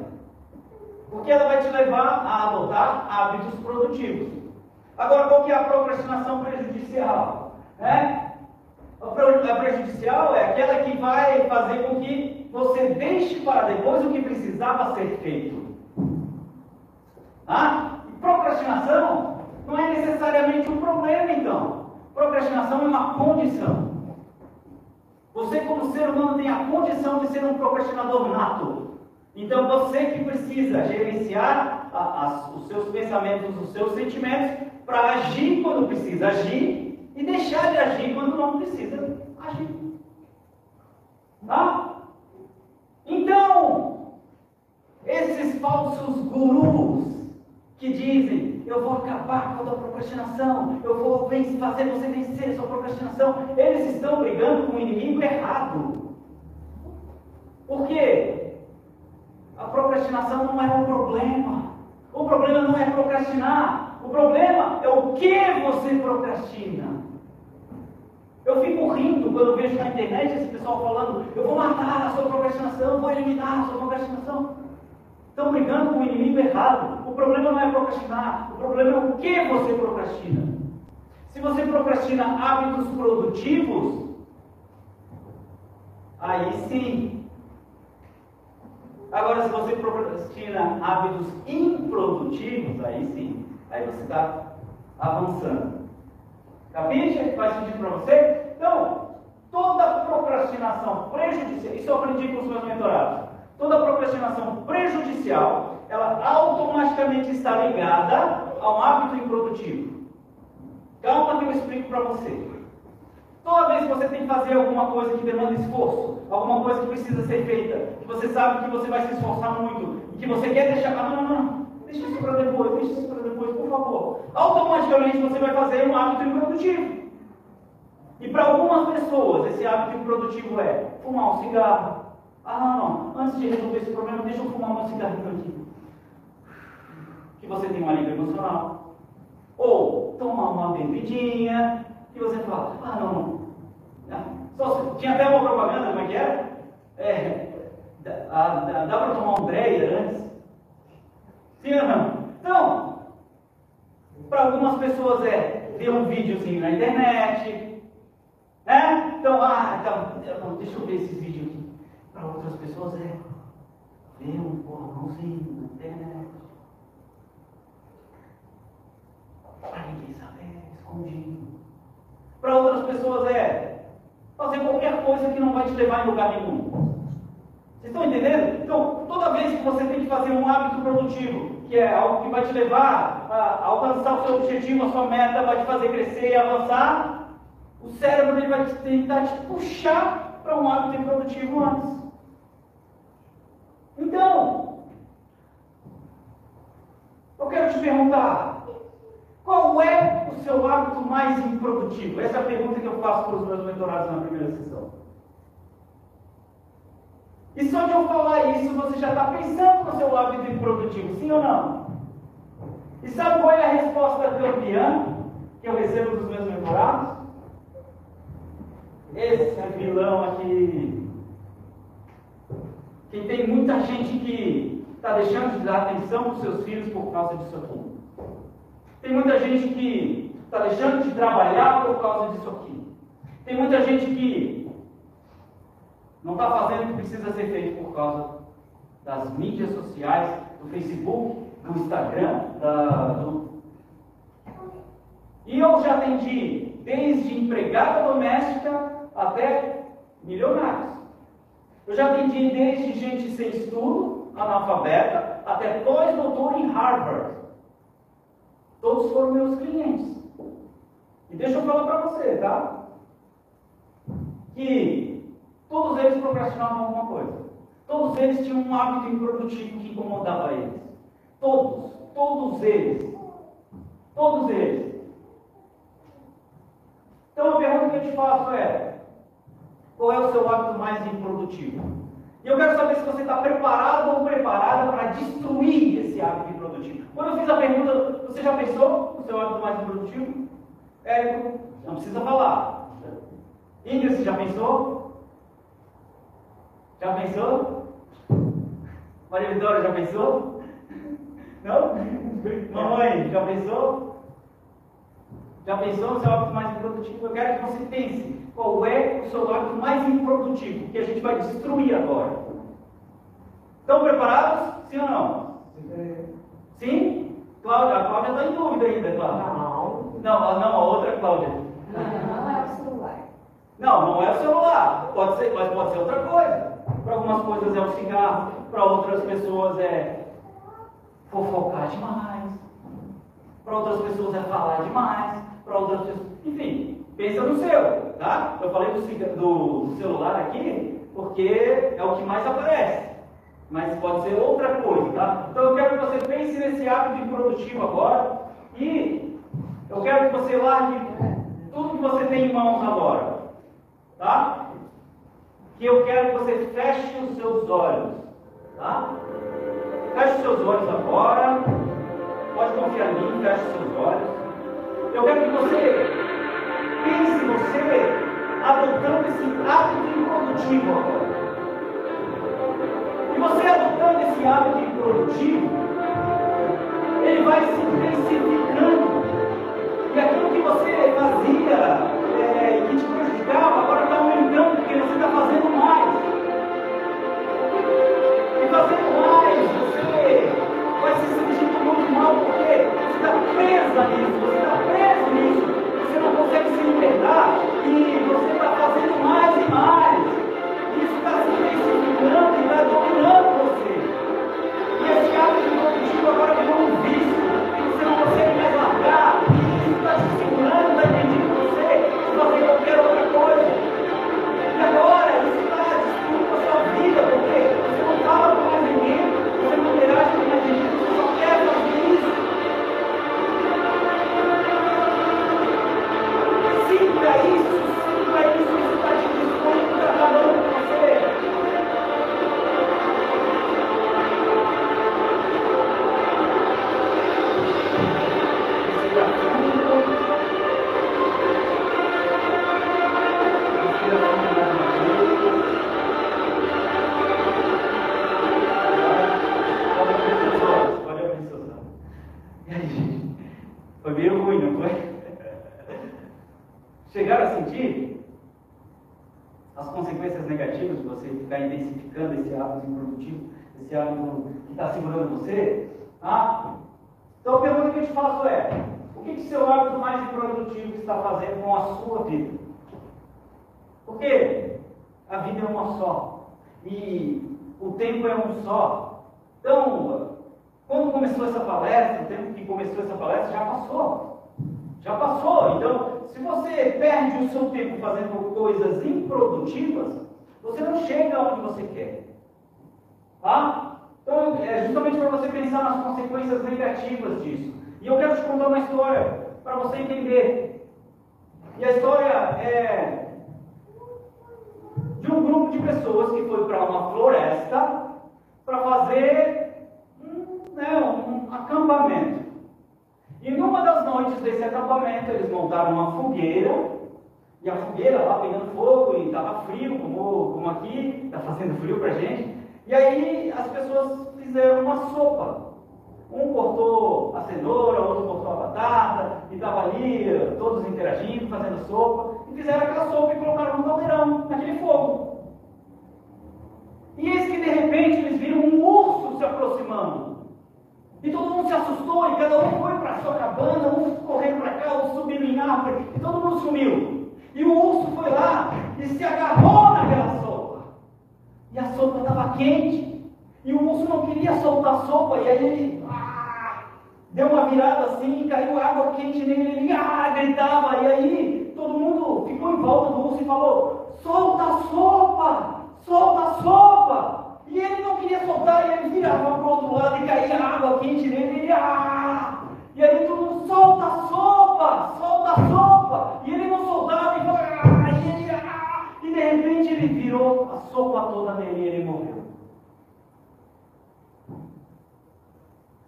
Porque ela vai te levar a adotar hábitos produtivos. Agora, qual que é a procrastinação prejudicial? É? A prejudicial é aquela que vai fazer com que você deixe para depois o que precisava ser feito. Ah? procrastinação não é necessariamente um problema, então. Uma condição. Você, como ser humano, tem a condição de ser um procrastinador nato. Então, você que precisa gerenciar a, a, os seus pensamentos, os seus sentimentos, para agir quando precisa agir e deixar de agir quando não precisa agir. Tá? Então, esses falsos gurus que dizem eu vou acabar com a procrastinação, eu vou fazer você vencer a sua procrastinação. Eles estão brigando com o inimigo errado. Por quê? A procrastinação não é um problema. O problema não é procrastinar. O problema é o que você procrastina. Eu fico rindo quando vejo na internet esse pessoal falando: eu vou matar a sua procrastinação, vou eliminar a sua procrastinação. Estão brigando com o inimigo errado. O problema não é procrastinar, o problema é o que você procrastina. Se você procrastina hábitos produtivos, aí sim. Agora, se você procrastina hábitos improdutivos, aí sim. Aí você está avançando. Capiche? Faz sentido para você? Então, toda procrastinação prejudicial, isso eu aprendi com os meus mentorados. Toda procrastinação prejudicial, ela automaticamente está ligada a um hábito improdutivo. Calma que eu explico para você. Toda vez que você tem que fazer alguma coisa que demanda esforço, alguma coisa que precisa ser feita, que você sabe que você vai se esforçar muito, e que você quer deixar. Não, não, não, deixa isso para depois, deixa isso para depois, por favor. Automaticamente você vai fazer um hábito improdutivo. E para algumas pessoas, esse hábito improdutivo é fumar um cigarro, ah, não, não. Antes de resolver esse problema, deixa eu fumar uma cigarrinho aqui. Que você tem um alívio emocional. Ou tomar uma bebidinha. Que você fala, ah, não, não. Ah, só, tinha até uma propaganda, como é que era? É, dá, dá, dá para tomar um Dreyer antes? Sim ou não? Então, para algumas pessoas é ver um videozinho na internet. Né? Então, ah, então, deixa eu ver esses vídeos. Para outras pessoas é ver um pornôzinho na internet. Para ninguém saber, escondido. Para outras pessoas é fazer qualquer coisa que não vai te levar em lugar nenhum. Vocês estão entendendo? Então, toda vez que você tem que fazer um hábito produtivo, que é algo que vai te levar a alcançar o seu objetivo, a sua meta, vai te fazer crescer e avançar, o cérebro ele vai tentar te puxar para um hábito improdutivo antes. Então, eu quero te perguntar: qual é o seu hábito mais improdutivo? Essa é a pergunta que eu faço para os meus mentorados na primeira sessão. E só de eu falar isso, você já está pensando no seu hábito improdutivo, sim ou não? E sabe qual é a resposta campeã que eu recebo dos meus mentorados? Esse é vilão aqui que tem muita gente que está deixando de dar atenção para os seus filhos por causa disso aqui. Tem muita gente que está deixando de trabalhar por causa disso aqui. Tem muita gente que Não está fazendo o que precisa ser feito por causa das mídias sociais, do Facebook, do Instagram, da, do... E eu já atendi desde empregada doméstica até milionários. Eu já atendi desde gente sem estudo, analfabeta, até pós-doutor em Harvard. Todos foram meus clientes. E deixa eu falar para você, tá? Que todos eles procrastinavam alguma coisa. Todos eles tinham um hábito improdutivo que incomodava eles. Todos, todos eles. Todos eles. Então a pergunta que eu te faço é: qual é o seu hábito mais improdutivo? E eu quero saber se você está preparado ou preparada para destruir esse hábito improdutivo. Quando eu fiz a pergunta, você já pensou no seu hábito mais improdutivo? Érico, não precisa falar. Ingrid, já pensou? Já pensou? Maria Vitória, já pensou? Não? Mamãe, já pensou? Já pensou no seu hábito mais improdutivo? Eu quero que você pense qual é o seu hábito mais improdutivo, que a gente vai destruir agora. Estão preparados? Sim ou não? Sim? Cláudia, a Cláudia está em dúvida ainda, Cláudia. Não. Não, não, a outra Cláudia. Não é o celular. Não, não é o celular. Pode ser, mas pode ser outra coisa. Para algumas coisas é o cigarro, para outras pessoas é fofocar demais. Para outras pessoas é falar demais para outras pessoas. Enfim, pensa no seu, tá? Eu falei do, do celular aqui porque é o que mais aparece. Mas pode ser outra coisa, tá? Então eu quero que você pense nesse hábito improdutivo agora e eu quero que você largue tudo que você tem em mãos agora, tá? Que eu quero que você feche os seus olhos, tá? Feche os seus olhos agora. Pode confiar em mim, feche os seus olhos. Eu quero que você pense você adotando esse hábito improdutivo agora. E você adotando esse hábito improdutivo, ele vai se intensificando. E aquilo que você fazia é, que te prejudicava, agora está aumentando, porque você está fazendo mais. E fazendo mais, você vai se sentindo muito mal, porque você está presa nisso, você está preso nisso, você não consegue se libertar e você está fazendo mais e mais. Isso está se intensificando e está dominando você. E esse hábito produtivo agora virou um vício, você não consegue mais largar, e isso está te segurando, está impedindo você de fazer qualquer outra coisa. E agora isso está destruindo a sua vida, porque você não com mais ninguém, você não interage com mais ninguém, você só quer fazer isso. Sinta isso, sinta isso, isso está te destruindo, esse que está segurando você? Ah? Então a pergunta que eu te faço é: o que, que seu hábito mais improdutivo está fazendo com a sua vida? Porque a vida é uma só e o tempo é um só. Então, quando começou essa palestra, o tempo que começou essa palestra já passou. Já passou. Então, se você perde o seu tempo fazendo coisas improdutivas, você não chega onde você quer. Tá? Então, é justamente para você pensar nas consequências negativas disso. E eu quero te contar uma história para você entender. E a história é de um grupo de pessoas que foi para uma floresta para fazer um, né, um acampamento. E numa das noites desse acampamento, eles montaram uma fogueira, e a fogueira lá pegando fogo, e estava frio, como, como aqui, está fazendo frio para gente. E aí as pessoas fizeram uma sopa. Um cortou a cenoura, outro cortou a batata, e estava ali, todos interagindo, fazendo sopa, e fizeram aquela sopa e colocaram no caldeirão, naquele fogo. repente eles viram um urso se aproximando. E todo mundo se assustou, e cada um foi para a sua cabana, um correndo para cá, um subindo em árvore, e todo mundo sumiu. E o urso foi lá e se agarrou naquela sopa. E a sopa estava quente. E o urso não queria soltar a sopa, e aí ele ah, deu uma virada assim, caiu água quente nele, ele ah, gritava, e aí todo mundo ficou em volta do urso e falou: solta a sopa, solta a sopa. E ele não queria soltar, e ele virava para o outro lado e caía água quente nele, e ele ah! E aí todo mundo solta a sopa, solta a sopa. E ele não soltava, e, ah! Repente ele virou a sopa toda nele e ele morreu.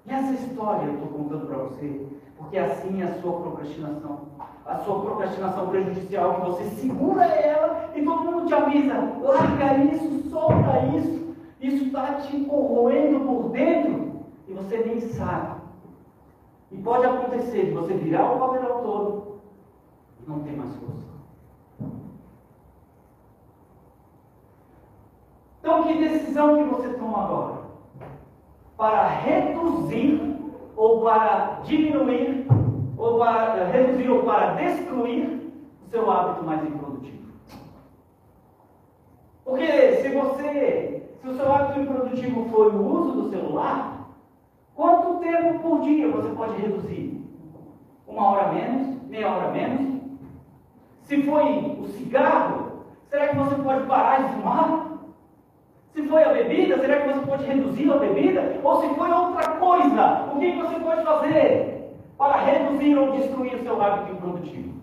E essa história eu estou contando para você, porque assim é a sua procrastinação. A sua procrastinação prejudicial, que você segura ela e todo mundo te avisa, larga isso, solta isso. Isso está te corroendo por dentro e você nem sabe. E pode acontecer de você virar o papel todo e não ter mais força. Então, que decisão que você toma agora? Para reduzir ou para diminuir, ou para reduzir ou para destruir o seu hábito mais improdutivo. Porque se você, se o seu hábito improdutivo for o uso do celular, quanto tempo por dia você pode reduzir? Uma hora menos? Meia hora menos? Se foi o cigarro, será que você pode parar de fumar? Se foi a bebida, será que você pode reduzir a bebida? Ou se foi outra coisa, o que você pode fazer para reduzir ou destruir o seu hábito improdutivo?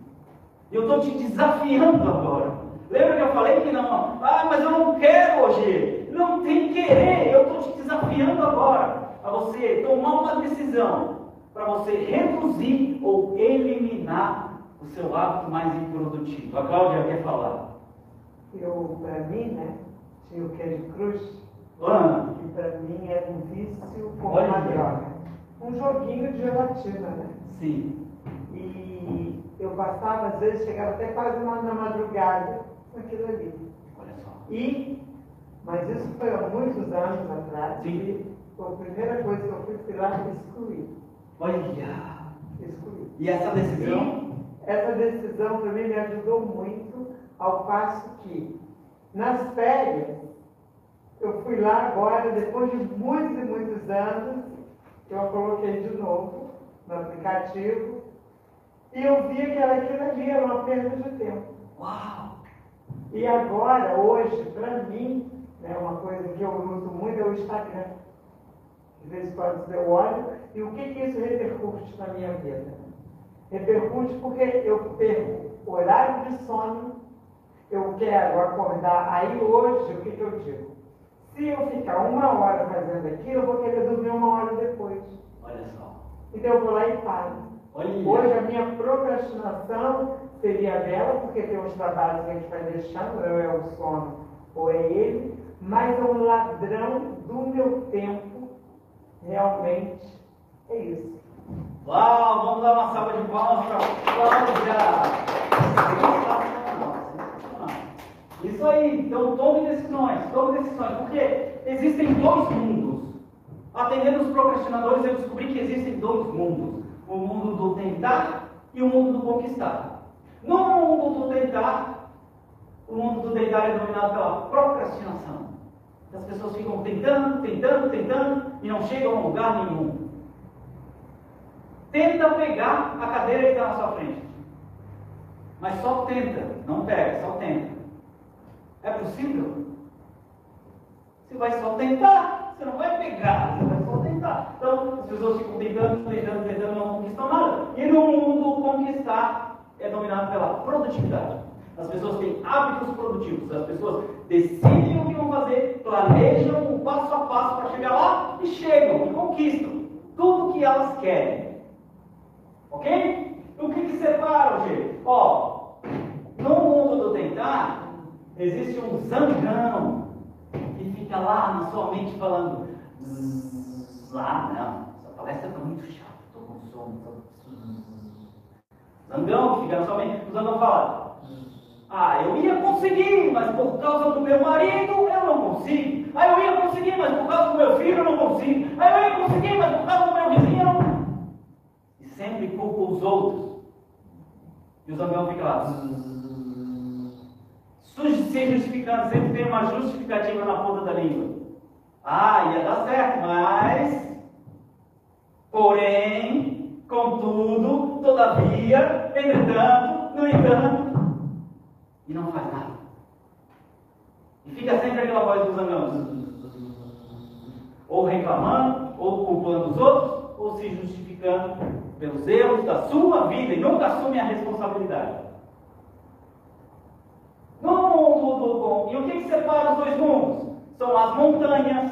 Eu estou te desafiando agora. Lembra que eu falei que não? Ah, mas eu não quero hoje. Não tem querer. Eu estou te desafiando agora a você tomar uma decisão para você reduzir ou eliminar o seu hábito mais improdutivo. A Cláudia quer falar. Eu, para mim, né? Tinha o Crush, Ah, que para mim era um vício como Olha. uma droga. Um joguinho de gelatina, né? sim. E eu passava, às vezes, chegava até quase uma na madrugada com aquilo ali. Olha só. E, mas isso foi há muitos anos atrás, Sim. e a primeira coisa que eu fiz foi lá excluir. Olha. Excluir. E essa decisão? Essa decisão para mim me ajudou muito, ao passo que, nas férias, eu fui lá agora, depois de muitos e muitos anos, eu a coloquei de novo no aplicativo, e eu vi que aquilo ali era uma perda de tempo. Uau! E agora, hoje, para mim, é uma coisa que eu uso muito é o Instagram. De vez em quando eu olho, e o que, que isso repercute na minha vida? Repercute porque eu perco horário de sono, eu quero acordar. Aí hoje, o que, que eu digo? Se eu ficar uma hora fazendo aquilo, eu vou querer dormir uma hora depois. Olha só. Então eu vou lá e paro. Olha. Hoje a minha procrastinação seria dela, porque tem uns trabalhos que a gente vai deixando, ou é o sono, ou é ele, mas é um ladrão do meu tempo, realmente, é isso. Uau, vamos dar uma salva de palmas para Cláudia. Isso aí, então tome decisões, tome decisões, porque existem dois mundos. Atendendo os procrastinadores, eu descobri que existem dois mundos: o mundo do tentar e o mundo do conquistar. No mundo do tentar, o mundo do tentar é dominado pela procrastinação. As pessoas ficam tentando, tentando, tentando e não chegam a lugar nenhum. Tenta pegar a cadeira que está na sua frente. Mas só tenta, não pega, só tenta. É possível? Você vai só tentar, você não vai pegar, você vai só tentar. Então, as pessoas ficam tentando, tentando, tentando, não conquistam nada. E no mundo, conquistar é dominado pela produtividade. As pessoas têm hábitos produtivos, as pessoas decidem o que vão fazer, planejam o passo a passo para chegar lá e chegam e conquistam tudo o que elas querem. Ok? O que, que separa, gente? Ó, no mundo do tentar, existe um zangão que fica lá na sua mente falando: "Zzz, Ah, não, essa palestra está muito chata, estou com sono. Tô... zzz." Zangão que fica na sua mente, o zangão fala: "Zzz, Ah, eu ia conseguir, mas por causa do meu marido eu não consigo. Ah, eu ia conseguir, mas por causa do meu filho eu não consigo. Ah, eu ia conseguir, mas por causa do meu vizinho eu não. E sempre culpa os outros. E o zangão fica lá. Se justificando, sempre tem uma justificativa na ponta da língua. Ah, ia dar certo, mas. Porém, contudo, todavia, entretanto, no entanto, e não faz nada. E fica sempre aquela voz do zangão, ou reclamando, ou culpando os outros, ou se justificando pelos erros da sua vida e nunca assume a responsabilidade. No mundo do e o que, que separa os dois mundos? São as montanhas.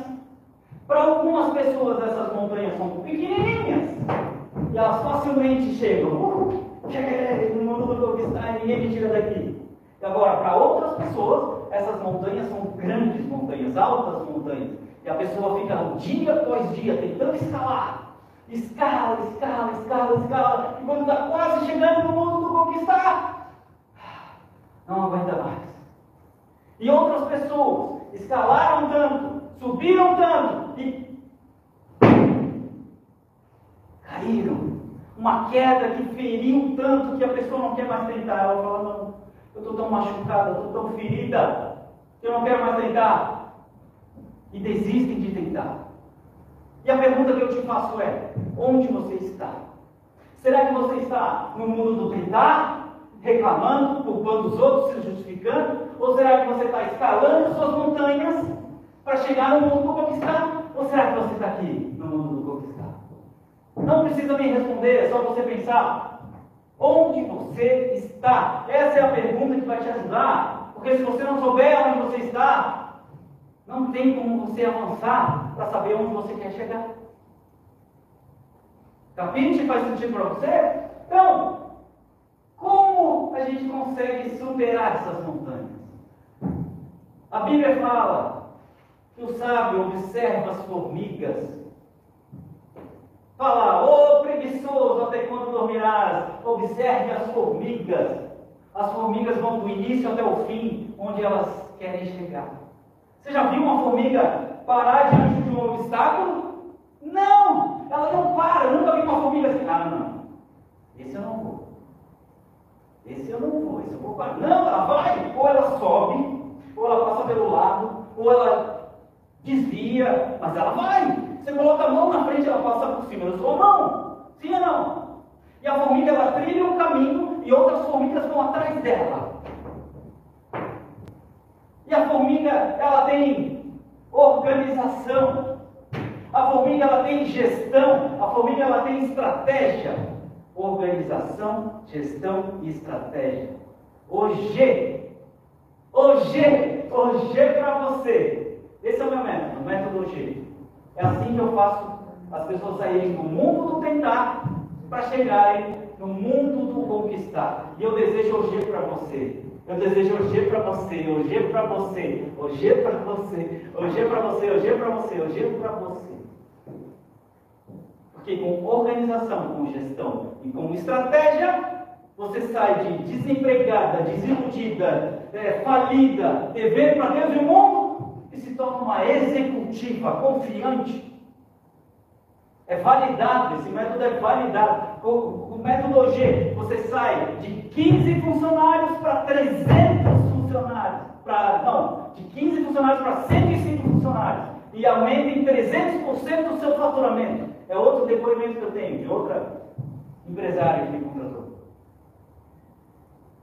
Para algumas pessoas, essas montanhas são pequenininhas e elas facilmente chegam. Uh, no mundo do conquistar, ninguém me tira daqui. Agora, para outras pessoas, essas montanhas são grandes montanhas, altas montanhas. E a pessoa fica dia após dia tentando escalar. Escala, escala, escala, escala. E quando está quase chegando no mundo do conquistar, não aguenta mais. E outras pessoas escalaram tanto, subiram tanto e caíram. Uma queda que feriu tanto que a pessoa não quer mais tentar. Ela fala, não, eu estou tão machucada, estou tão ferida, eu não quero mais tentar. E desistem de tentar. E a pergunta que eu te faço é: onde você está? Será que você está no mundo do tentar, reclamando, culpando os outros, se justificando? Ou será que você está escalando suas montanhas para chegar no mundo do conquistar? Ou será que você está aqui no mundo do conquistar? Não precisa me responder, é só você pensar. Onde você está? Essa é a pergunta que vai te ajudar. Porque se você não souber onde você está, não tem como você avançar para saber onde você quer chegar. Capite? Faz sentido para você? Então, a gente consegue superar essas montanhas? A Bíblia fala que o sábio observa as formigas Fala, ô oh, preguiçoso, até quando dormirás? Observe as formigas. As formigas vão do início até o fim, onde elas querem chegar. Você já viu uma formiga parar diante de um obstáculo? Não! Ela não para. Eu nunca vi uma formiga assim. Ah, não. Esse eu não vou. Esse eu não vou. Esse eu vou parar. Não, ela vai. Ou ela sobe, ou ela passa pelo lado, ou ela desvia, mas ela vai. Você coloca a mão na frente, ela passa por cima da sua mão. Sim ou não? E a formiga ela trilha um caminho e outras formigas vão atrás dela. E a formiga ela tem organização. A formiga ela tem gestão. A formiga ela tem estratégia. Organização, gestão e estratégia. O G. O G. O G para você. Esse é o meu método, o método G. É assim que eu faço as pessoas saírem do mundo do tentar para chegarem no mundo do conquistar. E eu desejo hoje para você. Eu desejo hoje para você, hoje para você, hoje para você, hoje para você, hoje para você, hoje para você. Porque com organização, com gestão e com estratégia, você sai de desempregada, desiludida, é, falida, devendo para Deus e o mundo e se torna uma executiva confiante. É validado, esse método é validado. O, o método G, você sai de 15 funcionários para 300 funcionários. Pra, não, de 15 funcionários para 105 funcionários. E aumenta em 300% o seu faturamento. É outro depoimento que eu tenho, de outra empresária que me contratou.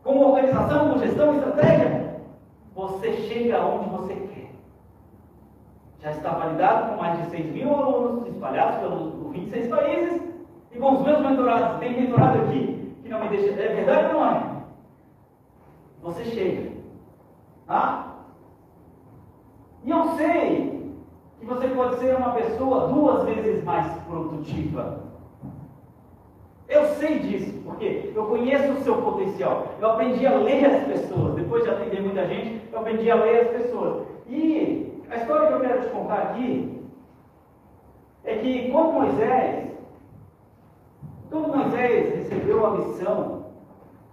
Com organização, com gestão, estratégia, você chega onde você quer já está validado com mais de 6 mil alunos espalhados pelos 26 países e com os meus mentorados. Tem mentorado aqui que não me deixa. É verdade ou não é? Você chega. Tá? E eu sei que você pode ser uma pessoa duas vezes mais produtiva. Eu sei disso, porque eu conheço o seu potencial. Eu aprendi a ler as pessoas. Depois de atender muita gente, eu aprendi a ler as pessoas. E a história que eu quero te contar aqui é que quando Moisés, quando Moisés recebeu a missão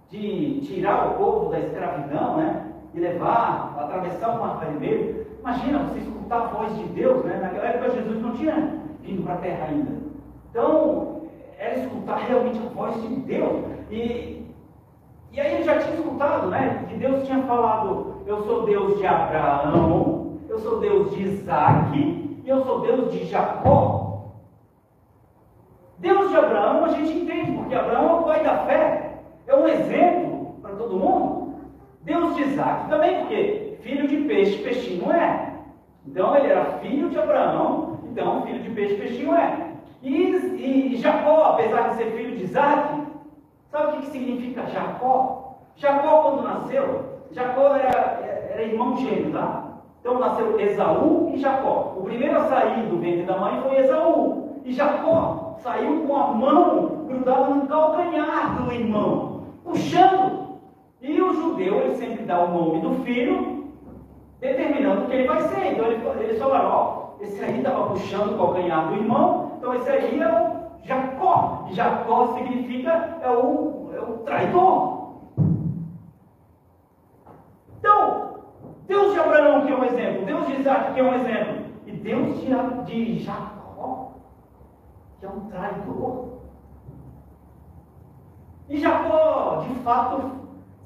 de tirar o povo da escravidão, né? E levar, atravessar o mar vermelho. Imagina você escutar a voz de Deus, né? Naquela época Jesus não tinha vindo para a terra ainda. Então, era escutar realmente a voz de Deus. E, e aí ele já tinha escutado, né? Que Deus tinha falado: Eu sou Deus de Abraão, eu sou Deus de Isaac e eu sou Deus de Jacó. Deus de Abraão a gente entende, porque Abraão é o pai da fé, é um exemplo para todo mundo. Deus de Isaac também, porque filho de peixe, peixinho é. Então ele era filho de Abraão, então filho de peixe, peixinho é. E, e Jacó, apesar de ser filho de Isaac, sabe o que, que significa Jacó? Jacó, quando nasceu, Jacó era, era irmão gêmeo, tá? Então nasceu Esaú e Jacó. O primeiro a sair do ventre da mãe foi Esaú. E Jacó saiu com a mão grudada no calcanhar do irmão, puxando. E o judeu, ele sempre dá o nome do filho, determinando o que ele vai ser. Então ele, eles falaram, ó, esse aí estava puxando o calcanhar do irmão, então esse aí é o Jacó. E Jacó significa é o, é o traidor. Então, Deus de Abraão, que é um exemplo, Deus de Isaac, que é um exemplo, e Deus de, de Jacó, que é um traidor. E Jacó, de fato,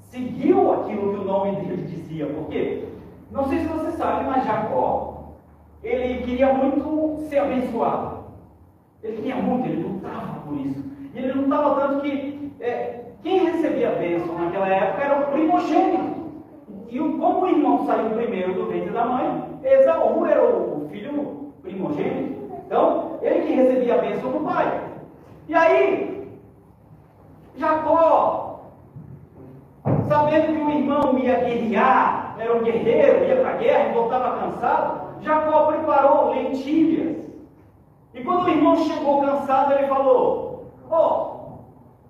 seguiu aquilo que o nome dele dizia, porque, não sei se você sabe, mas Jacó, ele queria muito ser abençoado. Ele queria muito, ele lutava por isso. E ele lutava tanto que é, quem recebia a bênção naquela época era o primogênito. E como o irmão saiu primeiro do ventre da mãe, Esaú era o filho primogênito. Então, ele que recebia a bênção do pai. E aí, Jacó, sabendo que o irmão ia guerrear, era um guerreiro, ia para a guerra e voltava cansado, Jacó preparou lentilhas. E quando o irmão chegou cansado, ele falou: Ó, oh,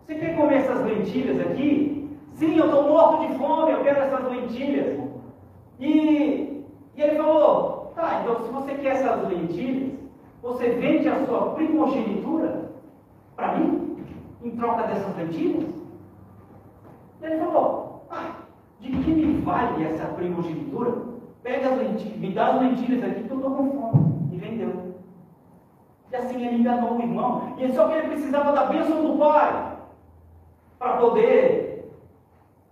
você quer comer essas lentilhas aqui? Sim, eu estou morto de fome, eu quero essas lentilhas. E, e ele falou: Tá, então se você quer essas lentilhas, você vende a sua primogenitura para mim, em troca dessas lentilhas? E ele falou: de que me vale essa primogenitura? Pega as lentilhas, me dá as lentilhas aqui que eu estou com fome. E vendeu. E assim ele enganou o irmão. E só que ele precisava da bênção do pai para poder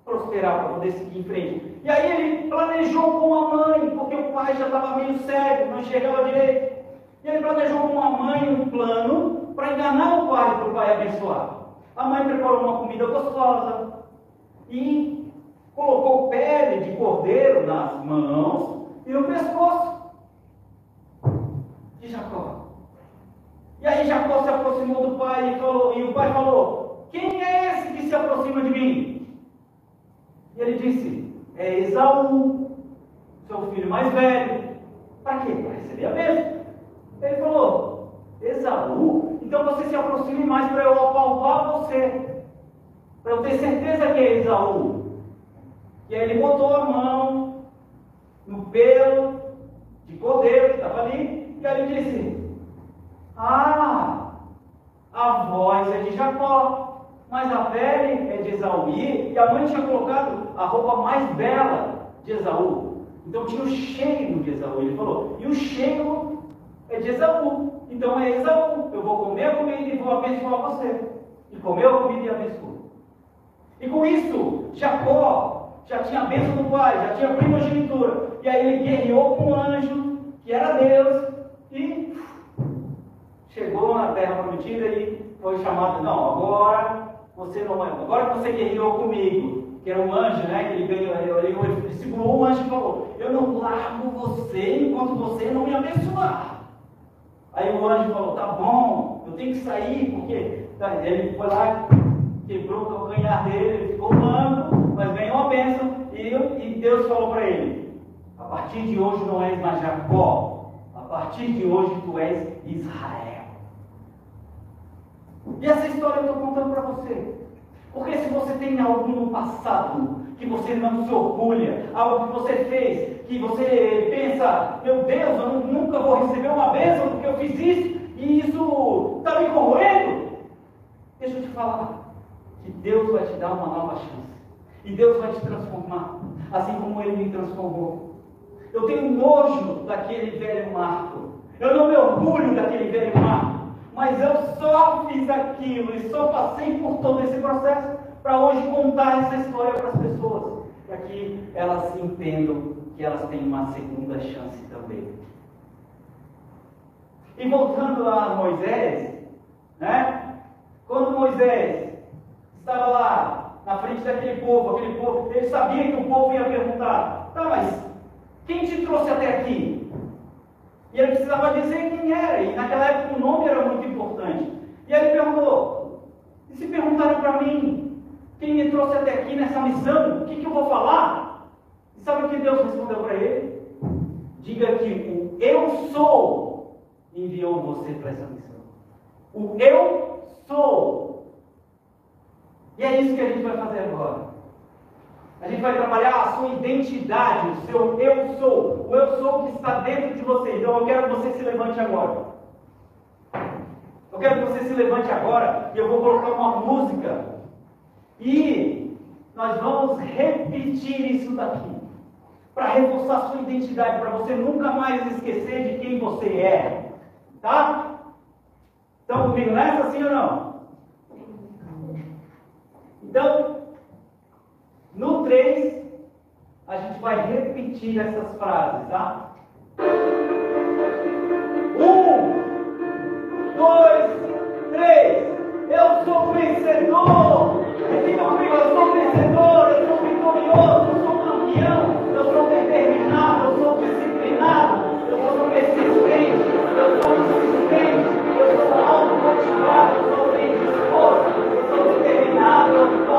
prosperar, para poder seguir em frente. E aí ele planejou com a mãe, porque o pai já estava meio cego, não enxergava direito. E ele planejou com a mãe um plano para enganar o pai, para o pai abençoar. A mãe preparou uma comida gostosa e colocou pele de cordeiro nas mãos e no pescoço de Jacó. E aí Jacó se aproximou do pai e, falou, e o pai falou: Quem é esse que se aproxima de mim? E ele disse: É Esaú, seu filho mais velho. Para quê? Para receber a bênção. Ele falou: Esaú, então você se aproxime mais para eu apalpar você. Para eu ter certeza que é Esaú. E aí ele botou a mão no pelo de cordeiro que estava ali. E aí ele disse: Ah, a voz é de Jacó, mas a pele é de Esaú. E a mãe tinha colocado a roupa mais bela de Esaú. Então tinha o cheiro de Esaú. Ele falou: E o cheiro é de Esaú. Então é Esaú. Eu vou comer a comida e vou abençoar você. E comeu a comida e abençoou. E com isso, Jacó já tinha a bênção do pai, já tinha a primogenitura. E aí ele guerreou com um anjo, que era Deus, e chegou na terra prometida e foi chamado, não, agora você não vai, agora que você guerreou comigo, que era um anjo, né? Que ele ganhou, ele, ele segurou o anjo e falou, eu não largo você enquanto você não me abençoar. Aí o anjo falou, tá bom, eu tenho que sair, porque tá, ele foi lá, quebrou o calcanhar dele, ele ficou humano, mas ganhou a bênção, e, Deus falou para ele, a partir de hoje não és mais Jacó, a partir de hoje tu és Israel. E essa história eu estou contando para você. Porque se você tem algo no passado que você não se orgulha, algo que você fez, que você pensa, meu Deus, eu nunca vou receber uma bênção porque eu fiz isso e isso está me corroendo, deixa eu te falar. que Deus vai te dar uma nova chance. E Deus vai te transformar, assim como Ele me transformou. Eu tenho nojo daquele velho Marco. Eu não me orgulho daquele velho Marco. Mas eu só fiz aquilo e só passei por todo esse processo para hoje contar essa história para as pessoas. Para que elas entendam que elas têm uma segunda chance também. E voltando a Moisés, né? Quando Moisés estava lá na frente daquele povo, aquele povo, ele sabia que o povo ia perguntar: tá, mas quem te trouxe até aqui? E ele precisava dizer quem era, e naquela época o nome era muito importante. E ele perguntou: e se perguntarem para mim, quem me trouxe até aqui nessa missão, o que, que eu vou falar? E sabe o que Deus respondeu para ele? Diga que o eu sou enviou você para essa missão. O eu sou. E é isso que a gente vai fazer agora. A gente vai trabalhar a sua identidade, o seu eu sou, o eu sou que está dentro de você. Então eu quero que você se levante agora. Eu quero que você se levante agora e eu vou colocar uma música. E nós vamos repetir isso daqui. Para reforçar a sua identidade, para você nunca mais esquecer de quem você é. Tá? Estão comigo nessa, sim ou não? Então, no 3, a gente vai repetir essas frases, tá? Um, dois, três. Eu sou vencedor. Repita comigo, eu sou vencedor, eu sou vitorioso, eu sou campeão, eu sou determinado, eu sou disciplinado, eu sou persistente, eu sou insistente, eu sou automotivado, sou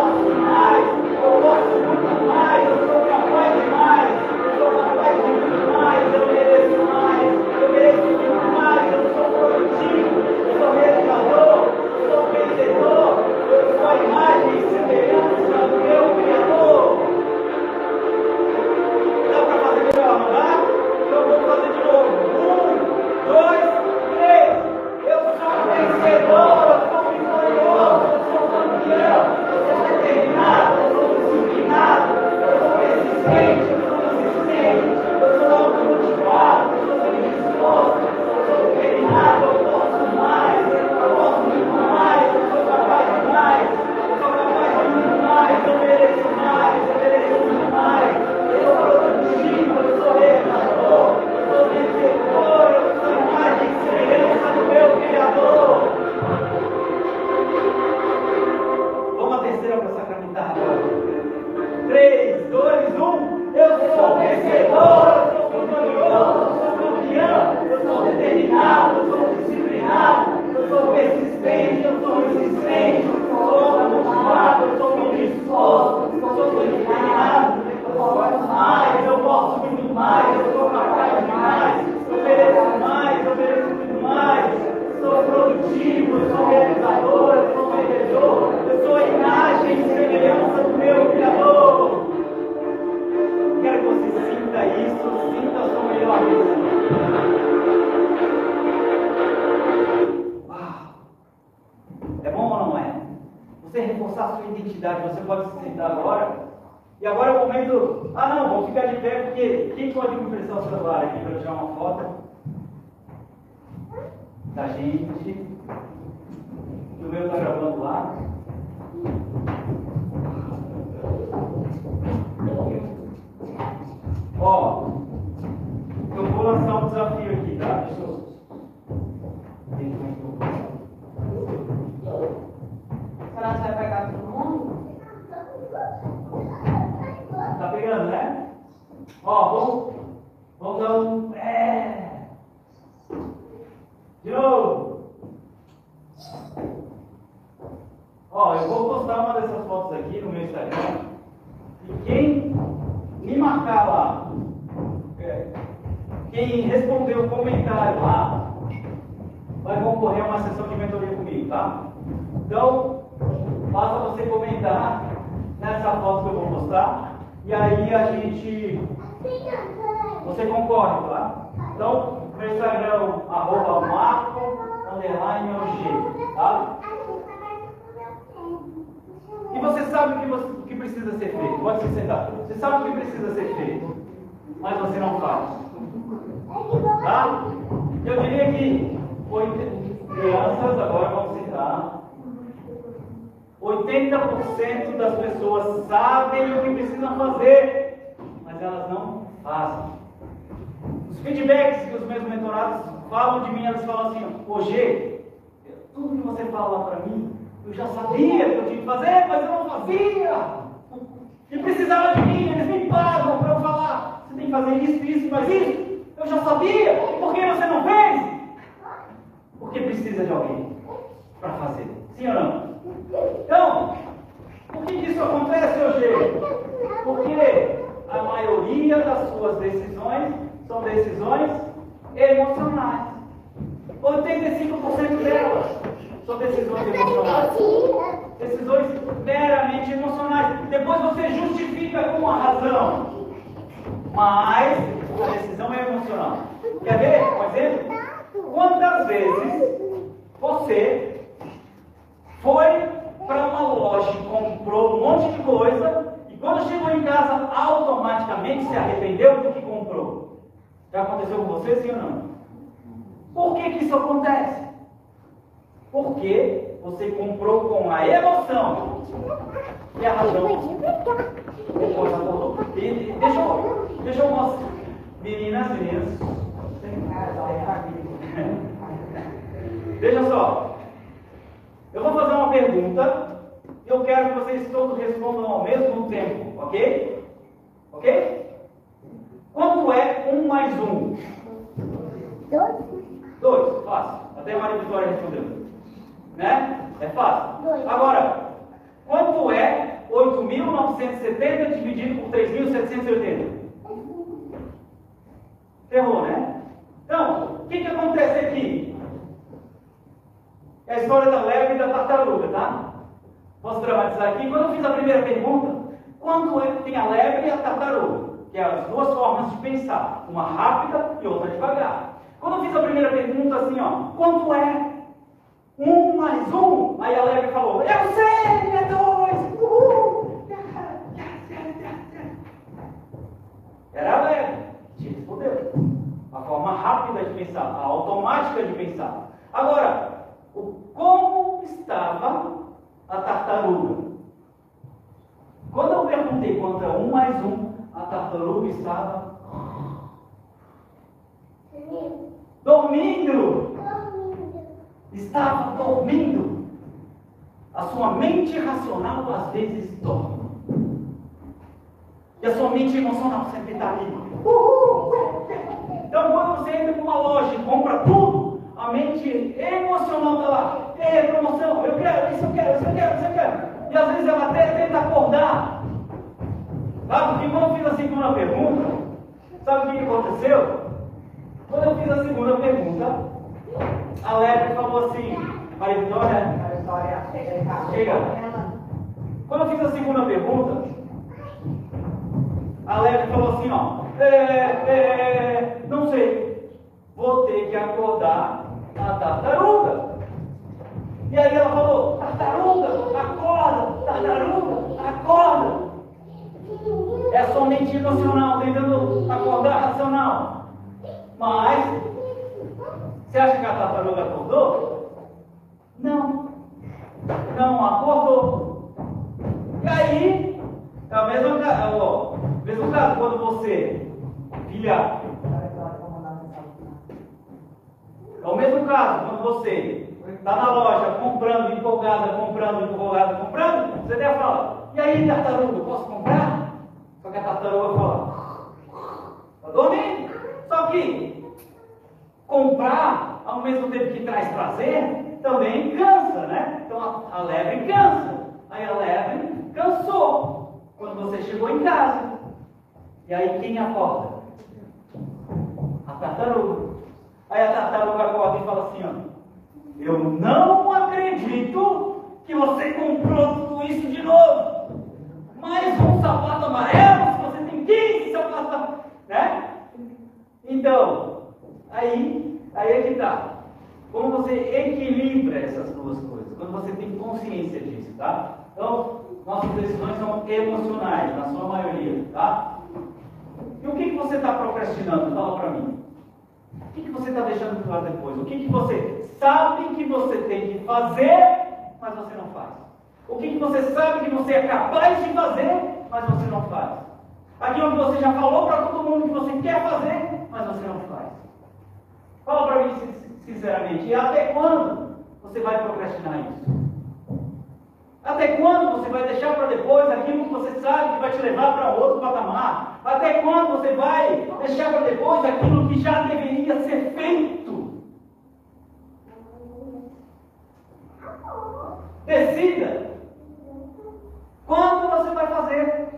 80% das pessoas sabem o que precisam fazer, mas elas não fazem. Os feedbacks que os meus mentorados falam de mim, eles falam assim, hoje, tudo que você fala para mim, eu já sabia que eu tinha que fazer, mas eu não fazia. E precisava de mim, eles me pagam para eu falar. Você tem que fazer isso, isso, mas isso. Eu já sabia. Por que você não fez? Porque precisa de alguém para fazer. Sim ou não? Então, por que isso acontece hoje? Porque a maioria das suas decisões são decisões emocionais. 85% delas são decisões emocionais. Decisões meramente emocionais. Depois você justifica com a razão. Mas a decisão é emocional. Quer ver um exemplo? Quantas vezes você foi para uma loja e comprou um monte de coisa e quando chegou em casa automaticamente se arrependeu do que comprou? Já aconteceu com você, sim ou não? Por que, que isso acontece? Porque você comprou com a emoção e a razão depois acordou. E, deixa eu, deixa eu mostrar. Meninas, meninas. Deixa só. Eu vou fazer uma pergunta e eu quero que vocês todos respondam ao mesmo tempo, ok? Ok? Quanto é um mais um? Dois. Dois, fácil. Até a Maria Vitória respondeu. Né? É fácil. Dois. Agora, quanto é 8.970 dividido por 3.780? Ferrou, né? Então, o que, que acontece aqui? É a história da lebre e da tartaruga, tá? Posso dramatizar aqui? Quando eu fiz a primeira pergunta, quanto é que tem a lebre e a tartaruga? Que é as duas formas de pensar, uma rápida e outra devagar. Quando eu fiz a primeira pergunta, assim, ó, quanto é um mais um? Aí a lebre falou, eu sei, é dois, uhul. Era a lebre, te respondeu. A forma rápida de pensar, a automática de pensar. Agora, como estava a tartaruga? Quando eu perguntei quanto é um mais um, a tartaruga estava dormindo. Estava dormindo. A sua mente racional às vezes dorme. E a sua mente emocional sempre está ali. Uhul. Então, quando você entra para uma loja e compra tudo, a mente emocional está lá. É promoção, eu quero, isso eu quero, isso eu quero, isso eu quero. E às vezes ela até tenta acordar. Sabe? Porque quando eu fiz a segunda pergunta, sabe o que aconteceu? Quando eu fiz a segunda pergunta, a Lebre falou assim, Maria Vitória. Chega. quando eu fiz a segunda pergunta, a Lebre falou assim, ó, é, é, não sei, vou ter que acordar a tartaruga. E aí ela falou, tartaruga, acorda, tartaruga, acorda. É a sua mente emocional tentando acordar racional. Mas, você acha que a tartaruga acordou? Não. Não acordou. E aí, é o mesmo, ó, mesmo caso quando você, filha, é o mesmo caso quando você está na loja comprando, empolgada, comprando, empolgada, comprando, você até fala, e aí tartaruga, posso comprar? Só que a tartaruga fala, está dormindo. Só que comprar, ao mesmo tempo que traz prazer, também cansa, né? Então a, a lebre cansa. Aí a lebre cansou quando você chegou em casa. E aí quem acorda? A tartaruga. Aí a tartaruga acorda e fala assim, ó. Eu não acredito que você comprou tudo isso de novo. Mais um sapato amarelo, se você tem 15 sapatos né? Então, aí, aí é que tá. Como você equilibra essas duas coisas, quando você tem consciência disso, tá? Então, Nossas decisões são emocionais, na sua maioria, tá? E o que, que você está procrastinando? Fala para mim. O que, que você está deixando para depois? O que, que você sabe que você tem que fazer, mas você não faz? O que, que você sabe que você é capaz de fazer, mas você não faz? Aquilo que você já falou para todo mundo que você quer fazer, mas você não faz. Fala para mim sinceramente. E até quando você vai procrastinar isso? Até quando você vai deixar para depois aquilo que você sabe que vai te levar para outro patamar? Até quando você vai deixar para depois aquilo que já deveria ser feito? Decida. Quando você vai fazer?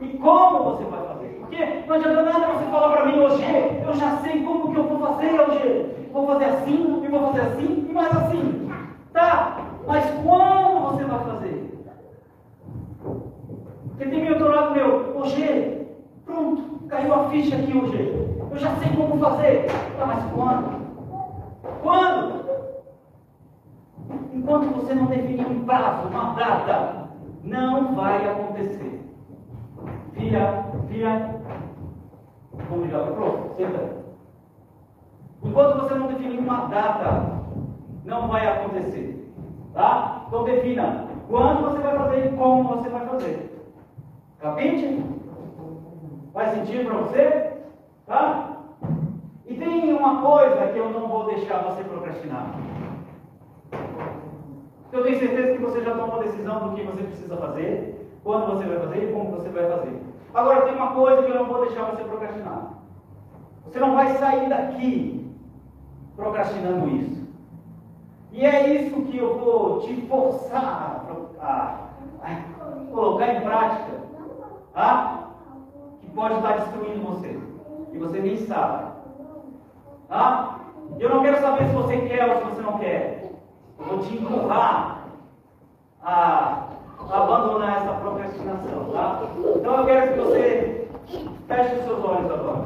E como você vai fazer? Porque não adianta nada você falar para mim hoje, eu já sei como que eu vou fazer hoje. Vou fazer assim, e vou fazer assim, e mais assim. Tá, mas quando você vai fazer? Porque tem meu outro lado meu, hoje, pronto, caiu a ficha aqui hoje. Eu já sei como fazer. Tá, mas quando? Quando? Enquanto você não definir um prazo, uma data, não vai acontecer. Filha, filha, vamos ligar para o Senta. Enquanto você não definir uma data, não vai acontecer. Tá? Então defina quando você vai fazer e como você vai fazer. Capite? Faz sentido para você? Tá? E tem uma coisa que eu não vou deixar você procrastinar. Eu tenho certeza que você já tomou a decisão do que você precisa fazer, quando você vai fazer e como você vai fazer. Agora tem uma coisa que eu não vou deixar você procrastinar. Você não vai sair daqui procrastinando isso. E é isso que eu vou te forçar a, a, a colocar em prática, tá? Que pode estar destruindo você. E você nem sabe. Tá? Eu não quero saber se você quer ou se você não quer. Vou te empurrar a abandonar essa procrastinação, tá? Então eu quero que você feche os seus olhos agora.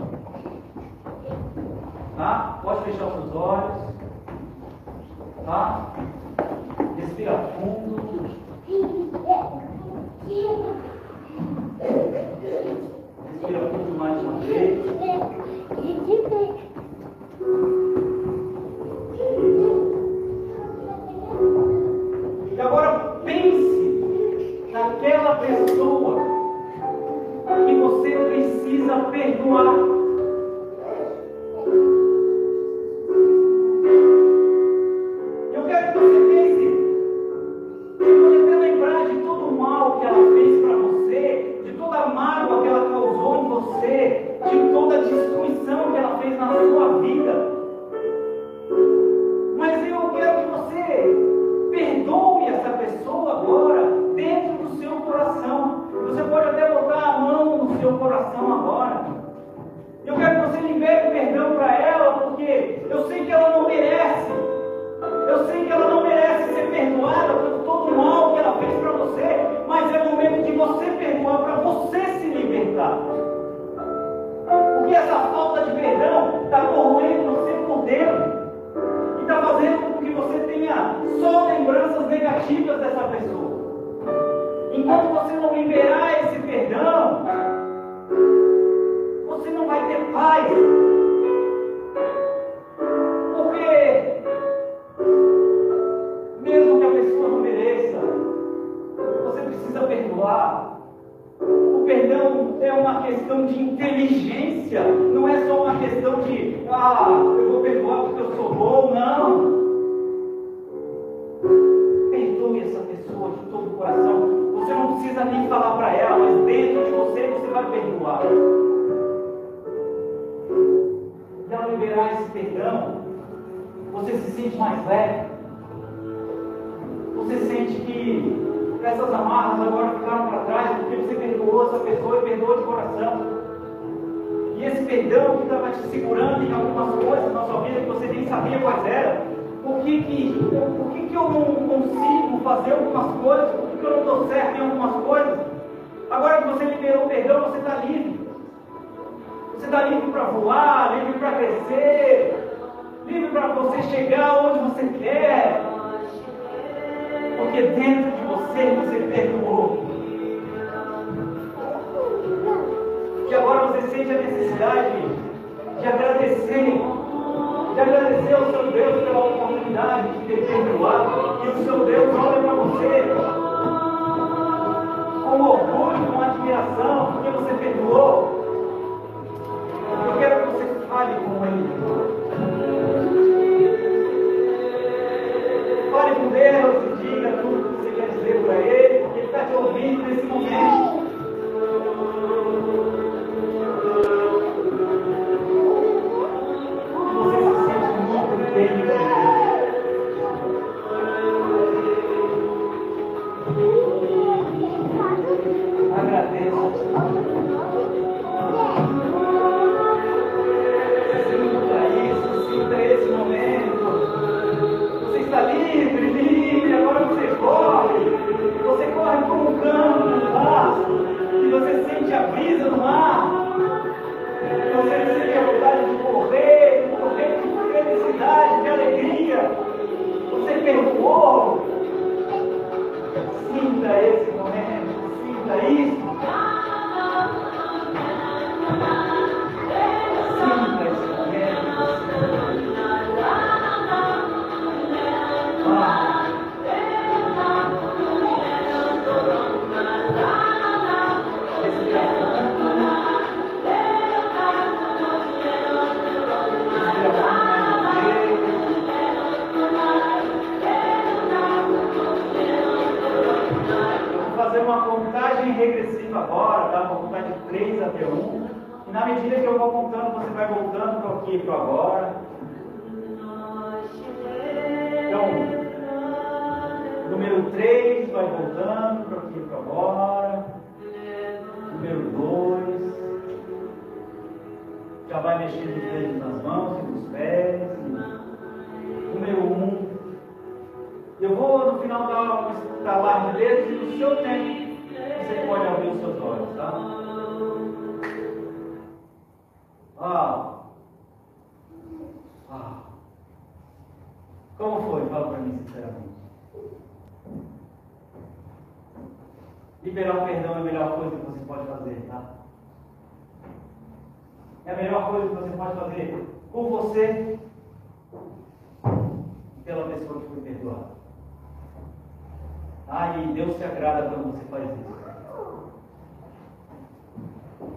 Tá? Pode fechar os seus olhos. Tá? Respira fundo. Respira fundo mais uma vez. Agora pense naquela pessoa que você precisa perdoar. Eu quero que você pense. Você pode até lembrar de todo o mal que ela fez para você, de toda a mágoa que ela causou em você, de toda e Deus se agrada quando você faz isso.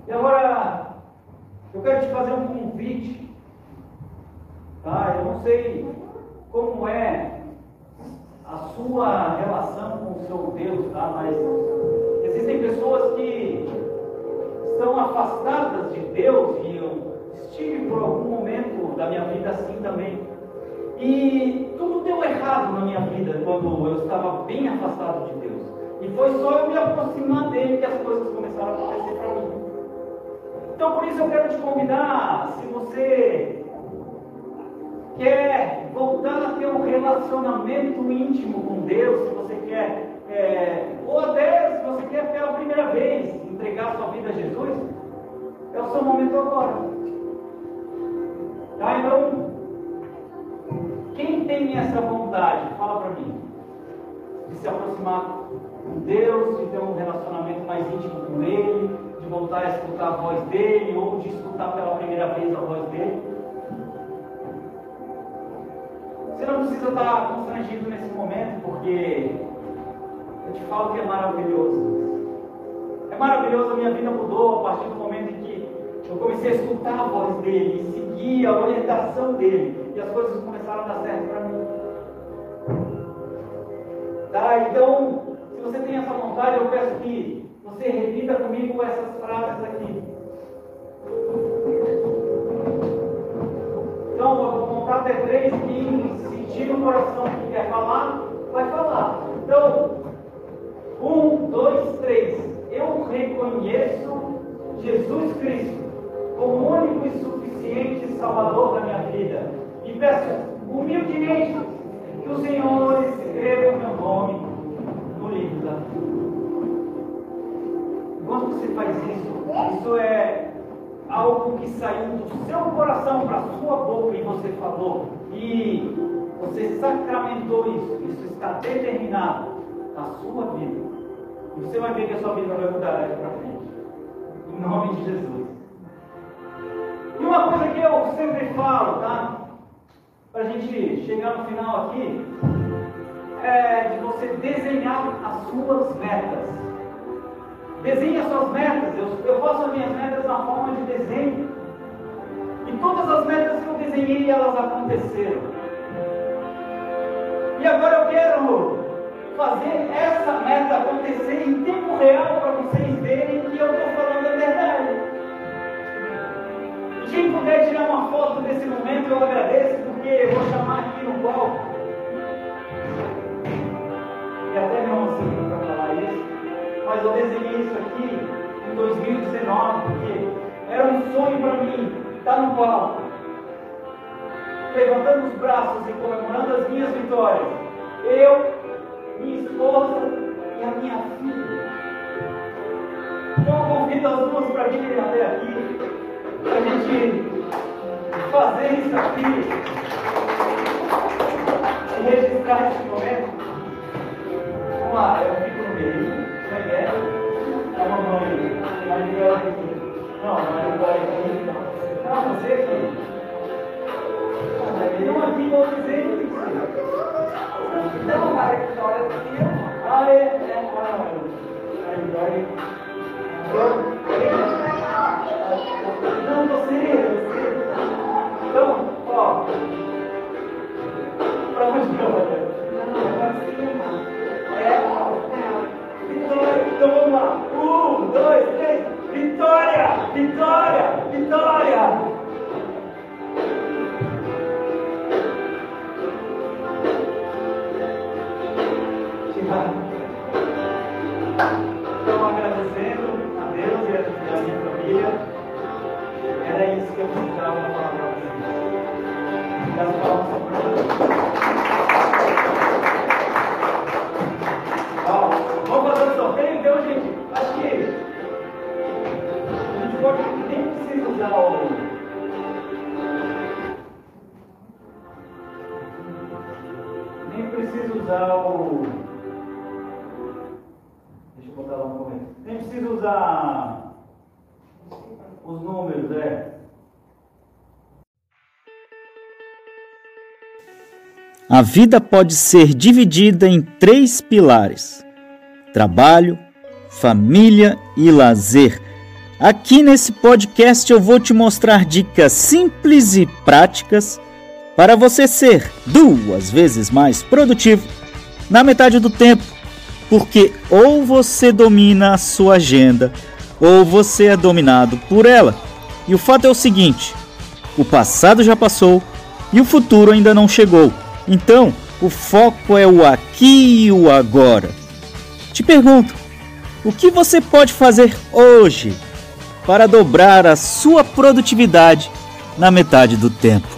E agora, eu quero te fazer um convite. Tá? Eu não sei como é a sua relação com o seu Deus, tá? Mas existem pessoas que estão afastadas de Deus e eu estive por algum momento da minha vida assim também. E tudo deu errado na minha vida quando eu estava bem afastado de Deus. E foi só eu me aproximar dele que as coisas começaram a acontecer para mim. Então por isso eu quero te convidar, se você quer voltar a ter um relacionamento íntimo com Deus, se você quer, é, ou até se você quer pela primeira vez entregar sua vida a Jesus, é o seu momento agora. Tá? Então, tem essa vontade, fala para mim, de se aproximar com Deus, de ter um relacionamento mais íntimo com Ele, de voltar a escutar a voz dele, ou de escutar pela primeira vez a voz dele. Você não precisa estar constrangido nesse momento, porque eu te falo que é maravilhoso. É maravilhoso, a minha vida mudou a partir do momento em que eu comecei a escutar a voz dele, seguir a orientação dele, e as coisas começaram a dar certo Tá? Então, se você tem essa vontade, eu peço que você repita comigo essas frases aqui. Então, vou contar até três, quem sentir no coração que quer falar, vai falar. Então, um, dois, três. Eu reconheço Jesus Cristo como o único e suficiente Salvador da minha vida. E peço humildemente que o Senhor escreva o meu nome no livro da vida. Quando você faz isso, isso é algo que saiu do seu coração para a sua boca e você falou, e você sacramentou isso, isso está determinado na sua vida. E você vai ver que a sua vida vai mudar daqui para frente. Em nome de Jesus. E uma coisa que eu sempre falo, tá? Para a gente chegar no final aqui, é de você desenhar as suas metas. Desenhe as suas metas. Eu, eu faço as minhas metas na forma de desenho. E todas as metas que eu desenhei, elas aconteceram. E agora eu quero fazer essa meta acontecer em tempo real para vocês verem que eu estou falando a verdade. Quem puder tirar uma foto desse momento, eu agradeço, porque eu vou chamar aqui no palco. E até me emociono para falar isso. Mas eu desenhei isso aqui em 2019, porque era um sonho para mim estar no palco, levantando os braços e comemorando as minhas vitórias. Eu, minha esposa e a minha filha. Então eu convido as duas para virem até aqui, para a gente fazer isso aqui e registrar esse momento. Vamos lá, eu fico no meio. É que é? A mamãe, a Miguel aqui. Não, a Miguel aqui. Não, você aqui. Não aqui, vou dizer que Não, para a história filme. Ah, é, é, ah, a Miguel. Não, você, você. Então, ó. Pra onde eu vou? É, Vitória, então vamos lá. Um, dois, três. Vitória! Vitória! Vitória! A vida pode ser dividida em três pilares: trabalho, família e lazer. Aqui nesse podcast eu vou te mostrar dicas simples e práticas para você ser duas vezes mais produtivo na metade do tempo, porque ou você domina a sua agenda ou você é dominado por ela. E o fato é o seguinte: o passado já passou e o futuro ainda não chegou. Então, o foco é o aqui e o agora. Te pergunto, o que você pode fazer hoje para dobrar a sua produtividade na metade do tempo?